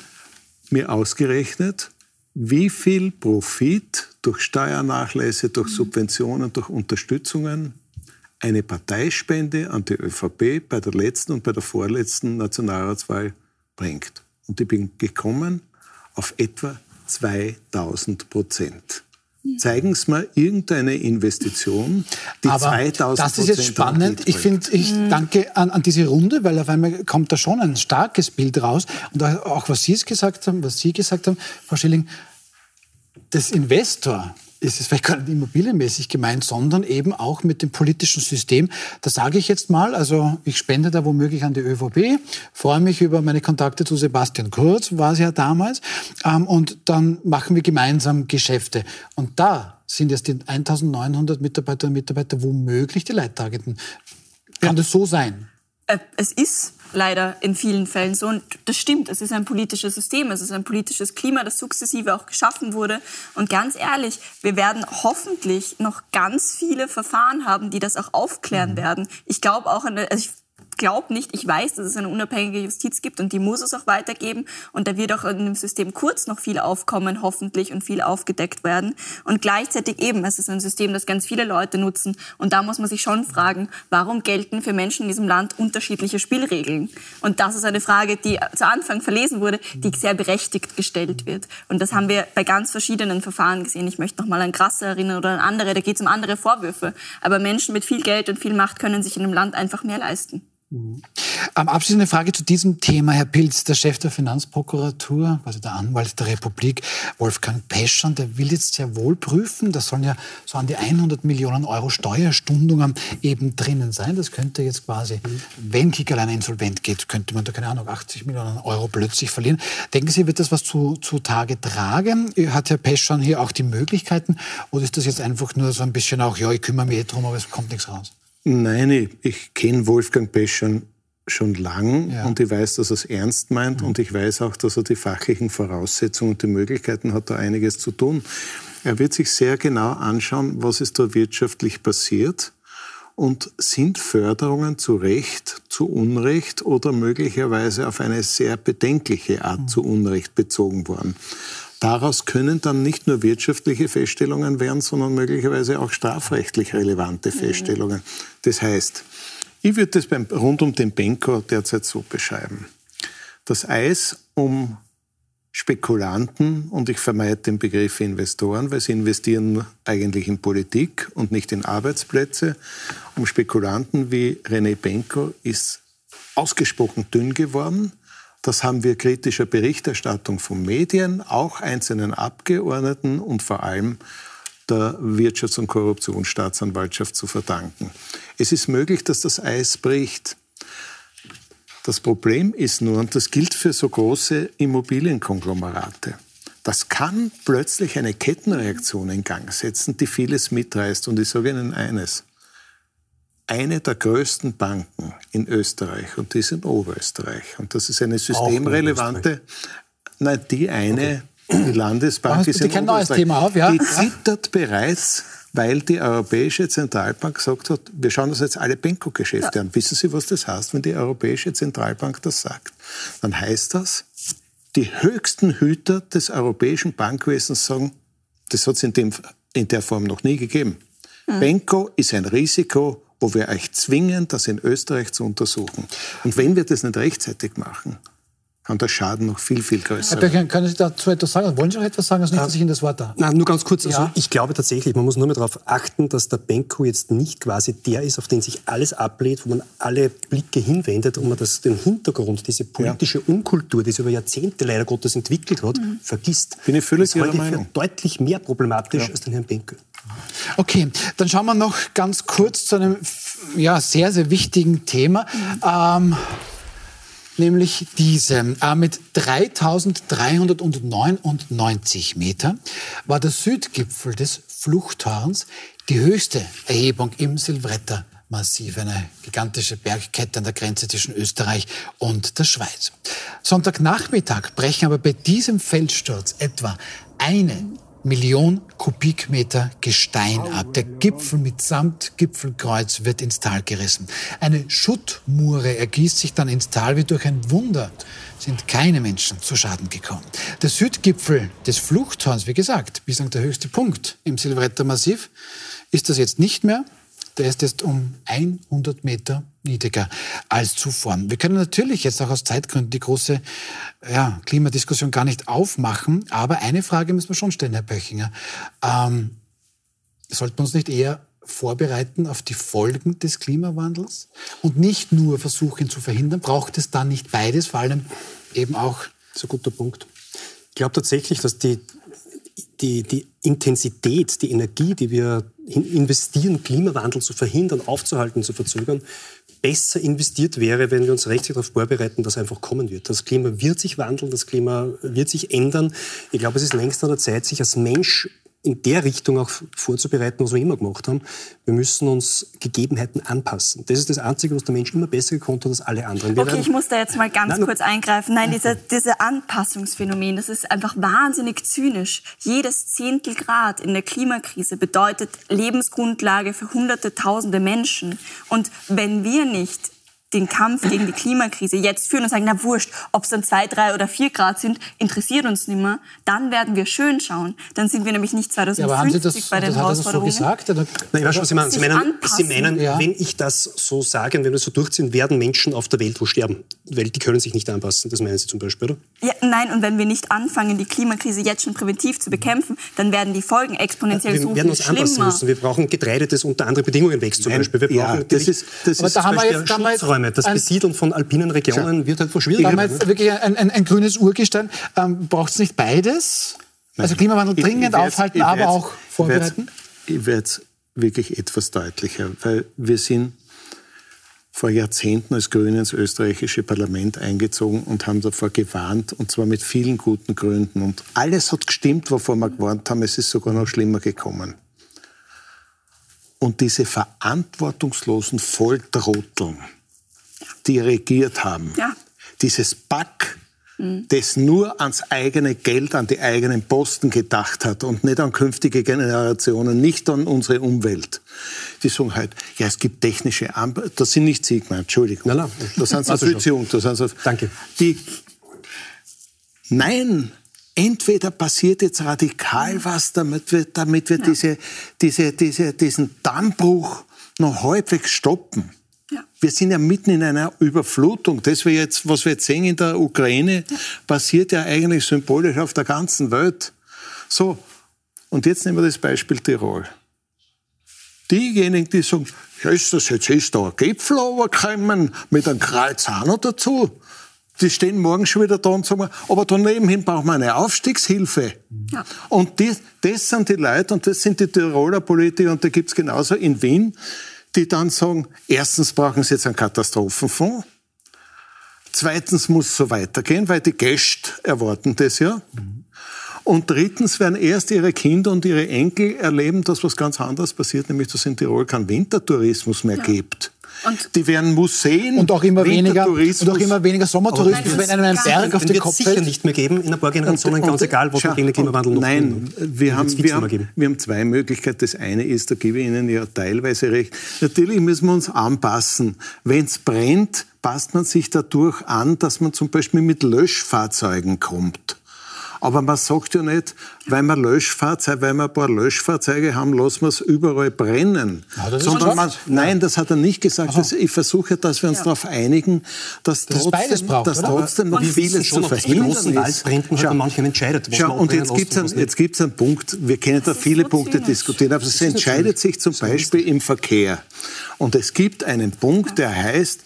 mir ausgerechnet, wie viel Profit durch Steuernachlässe, durch Subventionen, durch Unterstützungen eine Parteispende an die ÖVP bei der letzten und bei der vorletzten Nationalratswahl bringt. Und ich bin gekommen auf etwa 2000 Prozent. Zeigen Sie mir irgendeine Investition, die Aber 2000 das ist jetzt spannend. Ich finde, ich Mhm. danke an, an diese Runde, weil auf einmal kommt da schon ein starkes Bild raus. Und auch was Sie es gesagt haben, was Sie gesagt haben, Frau Schilling, das Investor ist es vielleicht gar nicht immobilienmäßig gemeint, sondern eben auch mit dem politischen System. Das sage ich jetzt mal. Also ich spende da womöglich an die ÖVP, freue mich über meine Kontakte zu Sebastian Kurz, war es ja damals. Ähm, und dann machen wir gemeinsam Geschäfte. Und da sind jetzt die 1900 Mitarbeiterinnen und Mitarbeiter womöglich die Leidtragenden. Kann das so sein? Äh, Es ist leider in vielen Fällen so. Und das stimmt, es ist ein politisches System, es ist ein politisches Klima, das sukzessive auch geschaffen wurde. Und ganz ehrlich, wir werden hoffentlich noch ganz viele Verfahren haben, die das auch aufklären werden. Ich glaube auch, der- also ich glaube nicht, ich weiß, dass es eine unabhängige Justiz gibt und die muss es auch weitergeben. Und da wird auch in dem System kurz noch viel aufkommen, hoffentlich, und viel aufgedeckt werden. Und gleichzeitig eben, es ist ein System, das ganz viele Leute nutzen. Und da muss man sich schon fragen, warum gelten für Menschen in diesem Land unterschiedliche Spielregeln? Und das ist eine Frage, die zu Anfang verlesen wurde, die sehr berechtigt gestellt wird. Und das haben wir bei ganz verschiedenen Verfahren gesehen. Ich möchte noch mal an Grasse erinnern oder an andere, da geht es um andere Vorwürfe. Aber Menschen mit viel Geld und viel Macht können sich in einem Land einfach mehr leisten. Ähm, abschließende Frage zu diesem Thema. Herr Pilz, der Chef der Finanzprokuratur, also der Anwalt der Republik, Wolfgang Peschern, der will jetzt sehr wohl prüfen, da sollen ja so an die 100 Millionen Euro Steuerstundungen eben drinnen sein. Das könnte jetzt quasi, wenn Kickerlein insolvent geht, könnte man da, keine Ahnung, 80 Millionen Euro plötzlich verlieren. Denken Sie, wird das was zu, zu Tage tragen? Hat Herr Peschern hier auch die Möglichkeiten? Oder ist das jetzt einfach nur so ein bisschen auch, ja, ich kümmere mich eh drum, aber es kommt nichts raus? Nein, ich, ich kenne Wolfgang Peschern schon lang Ja. und ich weiß, dass er es ernst meint und ich weiß auch, dass er die fachlichen Voraussetzungen und die Möglichkeiten hat, da einiges zu tun. Er wird sich sehr genau anschauen, was ist da wirtschaftlich passiert und sind Förderungen zu Recht, zu Unrecht oder möglicherweise auf eine sehr bedenkliche Art zu Unrecht bezogen worden. Daraus können dann nicht nur wirtschaftliche Feststellungen werden, sondern möglicherweise auch strafrechtlich relevante Feststellungen. Das heißt, ich würde das beim, rund um den Benko derzeit so beschreiben. Das Eis um Spekulanten, und ich vermeide den Begriff Investoren, weil sie investieren eigentlich in Politik und nicht in Arbeitsplätze, um Spekulanten wie René Benko ist ausgesprochen dünn geworden. Das haben wir kritischer Berichterstattung von Medien, auch einzelnen Abgeordneten und vor allem der Wirtschafts- und Korruptionsstaatsanwaltschaft zu verdanken. Es ist möglich, dass das Eis bricht. Das Problem ist nur, und das gilt für so große Immobilienkonglomerate, das kann plötzlich eine Kettenreaktion in Gang setzen, die vieles mitreißt. Und ich sage Ihnen eines. Eine der größten Banken in Österreich, und die ist in Oberösterreich, und das ist eine systemrelevante, nein, die eine, die Landesbank ist in kein neues Oberösterreich. Thema auf, ja? Die Ja. zittert bereits, weil die Europäische Zentralbank gesagt hat, wir schauen uns jetzt alle Benko-Geschäfte an. Wissen Sie, was das heißt, wenn die Europäische Zentralbank das sagt? Dann heißt das, die höchsten Hüter des europäischen Bankwesens sagen, das hat es in, dem- in der Form noch nie gegeben. Benko ist ein Risiko, wo wir euch zwingen, das in Österreich zu untersuchen. Und wenn wir das nicht rechtzeitig machen, kann der Schaden noch viel, viel größer Herr werden. Können Sie dazu etwas sagen? Wollen Sie noch etwas sagen? Also nicht, dass ich Ihnen das Wort da. Na, nur ganz kurz. Also Ja. ich glaube tatsächlich, man muss nur mal darauf achten, dass der Benko jetzt nicht quasi der ist, auf den sich alles ablehnt, wo man alle Blicke hinwendet und man das, den Hintergrund, diese politische Unkultur, die sich über Jahrzehnte leider Gottes entwickelt hat, vergisst. Bin ich völlig das halte Ihrer ich für Meinung. deutlich mehr problematisch als den Herrn Benko. Okay, dann schauen wir noch ganz kurz zu einem ja, sehr, sehr wichtigen Thema. Ähm, nämlich diesem. Äh, mit 3399 Meter war der Südgipfel des Fluchthorns die höchste Erhebung im Silvretta. Massiv, eine gigantische Bergkette an der Grenze zwischen Österreich und der Schweiz. Sonntagnachmittag brechen aber bei diesem Felssturz etwa eine Million Kubikmeter Gestein ab. Der Gipfel mitsamt Gipfelkreuz wird ins Tal gerissen. Eine Schuttmure ergießt sich dann ins Tal wie durch ein Wunder. Sind keine Menschen zu Schaden gekommen. Der Südgipfel des Fluchthorns, wie gesagt, bislang der höchste Punkt im Silvretta Massiv, ist das jetzt nicht mehr. Der ist jetzt um 100 Meter niedriger als zuvor. Wir können natürlich jetzt auch aus Zeitgründen die große ja, Klimadiskussion gar nicht aufmachen, aber eine Frage müssen wir schon stellen, Herr Böchinger. Ähm, sollten wir uns nicht eher vorbereiten auf die Folgen des Klimawandels und nicht nur versuchen zu verhindern? Braucht es dann nicht beides, vor allem eben auch? Das ist ein guter Punkt. Ich glaube tatsächlich, dass die, die, die Intensität, die Energie, die wir investieren, Klimawandel zu verhindern, aufzuhalten, zu verzögern, besser investiert wäre, wenn wir uns rechtzeitig darauf vorbereiten, dass einfach kommen wird. Das Klima wird sich wandeln, das Klima wird sich ändern. Ich glaube, es ist längst an der Zeit, sich als Mensch in der Richtung auch vorzubereiten, was wir immer gemacht haben. Wir müssen uns Gegebenheiten anpassen. Das ist das Einzige, was der Mensch immer besser gekonnt hat als alle anderen. Wir okay, ich muss da jetzt mal ganz Nein, kurz eingreifen. Nein, diese, diese Anpassungsphänomen, das ist einfach wahnsinnig zynisch. Jedes Zehntel Grad in der Klimakrise bedeutet Lebensgrundlage für hunderte, tausende Menschen. Und wenn wir nicht den Kampf gegen die Klimakrise jetzt führen und sagen, na wurscht, ob es dann zwei, drei oder vier Grad sind, interessiert uns nicht mehr, dann werden wir schön schauen. Dann sind wir nämlich nicht 2050 ja, aber haben Sie das, bei den das Herausforderungen. Hat er so gesagt? Oder? Nein, ich weiß schon, was Sie meinen. Sie meinen, Sie meinen ja. wenn ich das so sage und wenn wir das so durchziehen, werden Menschen auf der Welt wo sterben. Weil die können sich nicht anpassen. Das meinen Sie zum Beispiel, oder? Ja, nein, und wenn wir nicht anfangen, die Klimakrise jetzt schon präventiv zu bekämpfen, dann werden die Folgen exponentiell ja, wir so werden uns schlimmer. anpassen müssen. Wir brauchen Getreide, das unter anderen Bedingungen wächst zum nein, Beispiel. Wir brauchen ja, das ist, das ist da haben wir jetzt, Räume. Das Besiedeln von alpinen Regionen wird halt schwierig. Wir haben jetzt wirklich ein, ein, ein grünes Urgestein. Ähm, Braucht es nicht beides? Nein. Also Klimawandel dringend ich, ich aufhalten, aber auch vorbereiten? Ich werde es wirklich etwas deutlicher, weil wir sind vor Jahrzehnten als Grüne ins österreichische Parlament eingezogen und haben davor gewarnt, und zwar mit vielen guten Gründen. Und alles hat gestimmt, wovor wir gewarnt haben. Es ist sogar noch schlimmer gekommen. Und diese verantwortungslosen Volltrotteln, die regiert haben. Ja. Dieses Back, mhm. das nur ans eigene Geld, an die eigenen Posten gedacht hat und nicht an künftige Generationen, nicht an unsere Umwelt. Die sagen halt, ja, es gibt technische Anpassungen. Das sind nicht Sie gemeint, Entschuldigung. Nein, nein. Das sind so also Beziehungen. Das sind so, Danke. Die, nein, entweder passiert jetzt radikal was, damit wir, damit wir ja. diese, diese, diese, diesen Dammbruch noch halbwegs stoppen. Ja. Wir sind ja mitten in einer Überflutung. Das, wir jetzt, was wir jetzt sehen in der Ukraine, ja. passiert ja eigentlich symbolisch auf der ganzen Welt. So, und jetzt nehmen wir das Beispiel Tirol. Diejenigen, die sagen, ja, ist das jetzt ist da ein Gipfel runtergekommen mit einem Kreuz auch noch dazu. Die stehen morgen schon wieder da und sagen, aber daneben hin brauchen wir eine Aufstiegshilfe. Ja. Und die, das sind die Leute und das sind die Tiroler Politiker und da gibt's genauso in Wien, die dann sagen, erstens brauchen sie jetzt einen Katastrophenfonds, zweitens muss es so weitergehen, weil die Gäste erwarten das ja. Und drittens werden erst ihre Kinder und ihre Enkel erleben, dass was ganz anderes passiert, nämlich dass es in Tirol keinen Wintertourismus mehr ja. gibt. Und die werden Museen und auch immer weniger und auch immer weniger Sommertourismus, wenn einem ein Berg auf den Kopf fällt. sicher nicht mehr geben in ein paar Generationen, ganz egal, was wir Klimawandel noch Nein, wir haben, wir, haben, wir haben zwei Möglichkeiten. Das eine ist, da gebe ich Ihnen ja teilweise recht. Natürlich müssen wir uns anpassen. Wenn es brennt, passt man sich dadurch an, dass man zum Beispiel mit Löschfahrzeugen kommt. Aber man sagt ja nicht, weil wir Löschfahrzeuge, weil wir ein paar Löschfahrzeuge haben, lassen wir es überall brennen. Ja, das Sondern man, nein, das hat er nicht gesagt. Das, ich versuche, dass wir uns ja. darauf einigen, dass das trotzdem, braucht, dass trotzdem noch vieles schon, zu verhindern ist. Wald brennt, man Schau, manchen entscheidet. Schau, und jetzt gibt es einen, Punkt, wir können da viele Punkte diskutieren, aber es entscheidet sich zum Beispiel im Verkehr. Und es gibt einen Punkt, der heißt,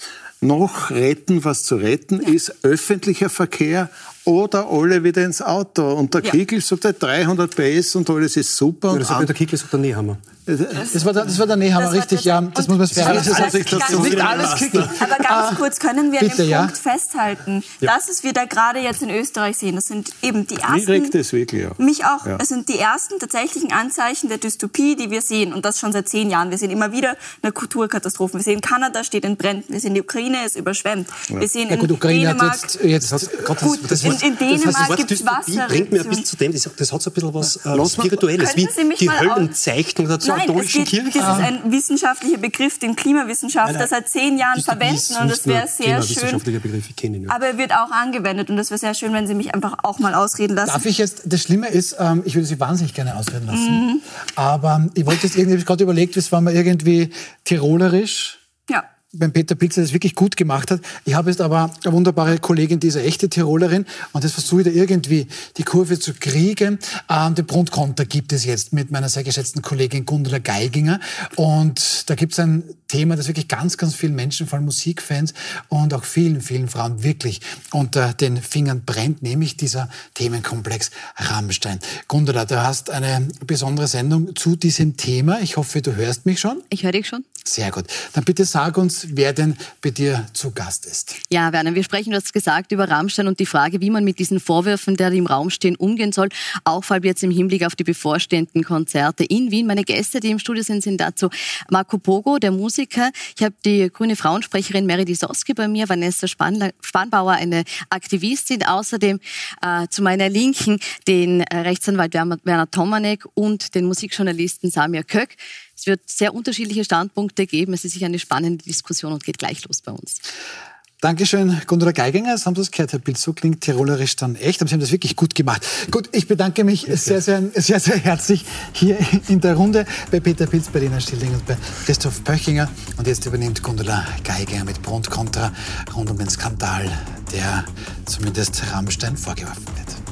noch retten, was zu retten ist, öffentlicher Verkehr oder alle wieder ins Auto. Und der ja. Kickel sagt 300 PS und alles ist super. Ja, das sagt der Kickel sagt der Nehammer. Das war der, das war der Nehammer, richtig, ja. Das muss man fair das, das, das, das nicht alles Kickel. Aber ganz ah, kurz können wir bitte, an dem ja. Punkt festhalten, ja. das, was wir da gerade jetzt in Österreich sehen, das sind eben die ersten... Mich regt das wirklich auch. Mich auch. Es sind die ersten tatsächlichen Anzeichen der Dystopie, die wir sehen. Und das schon seit zehn Jahren. Wir sehen immer wieder Naturkatastrophen. Wir sehen, Kanada steht in Bränden. Wir sehen, die Ukraine ist überschwemmt. Wir sehen ja, gut, in Ukraine Dänemark... Jetzt, jetzt, das, Gott, gut, das, das, in, in Dänemark gibt es Wasser. bringt mir ein bisschen zu dem, das, das hat so ein bisschen was äh, Spirituelles, wie die Höllenzeichnung der katholischen Kirche. Das ist ein wissenschaftlicher Begriff, den Klimawissenschaftler seit zehn Jahren verwenden und das wäre sehr schön. Begriff, ich kenne ihn. Aber er wird auch angewendet und das wäre sehr schön, wenn Sie mich einfach auch mal ausreden lassen. Darf ich jetzt, das Schlimme ist, ähm, ich würde Sie wahnsinnig gerne ausreden lassen, mhm. aber ich wollte jetzt irgendwie, ich gerade überlegt, das war mal irgendwie tirolerisch. Beim Peter Pilzer das wirklich gut gemacht hat. Ich habe jetzt aber eine wunderbare Kollegin, die ist eine echte Tirolerin und das versuche ich da irgendwie die Kurve zu kriegen. Ähm, den Grundkonter gibt es jetzt mit meiner sehr geschätzten Kollegin Gundula Geiginger und da gibt es ein Thema, das wirklich ganz, ganz vielen Menschen, vor allem Musikfans und auch vielen, vielen Frauen wirklich unter den Fingern brennt, nämlich dieser Themenkomplex Rammstein. Gundula, du hast eine besondere Sendung zu diesem Thema. Ich hoffe, du hörst mich schon. Ich höre dich schon. Sehr gut. Dann bitte sag uns, wer denn bei dir zu Gast ist. Ja, Werner, wir sprechen, du hast gesagt, über Rammstein und die Frage, wie man mit diesen Vorwürfen, die im Raum stehen, umgehen soll. Auch vor allem jetzt im Hinblick auf die bevorstehenden Konzerte in Wien. Meine Gäste, die im Studio sind, sind dazu Marco Pogo, der Musiker. Ich habe die grüne Frauensprecherin Mary Disoski bei mir, Vanessa Spanbauer, eine Aktivistin. Außerdem äh, zu meiner Linken den äh, Rechtsanwalt Werner Tomanek und den Musikjournalisten Samir Köck. Es wird sehr unterschiedliche Standpunkte geben. Es ist sicher eine spannende Diskussion und geht gleich los bei uns. Dankeschön, Gundula Geiginger. Sie haben das gehört, Herr Bild. So klingt Tirolerisch dann echt. Aber Sie haben das wirklich gut gemacht. Gut, ich bedanke mich sehr, sehr, sehr, sehr herzlich hier in der Runde bei Peter Pilz, bei Lena Stilling und bei Christoph Pöchinger. Und jetzt übernimmt Gundula Geiginger mit Pro und Contra rund um den Skandal, der zumindest Rammstein vorgeworfen wird.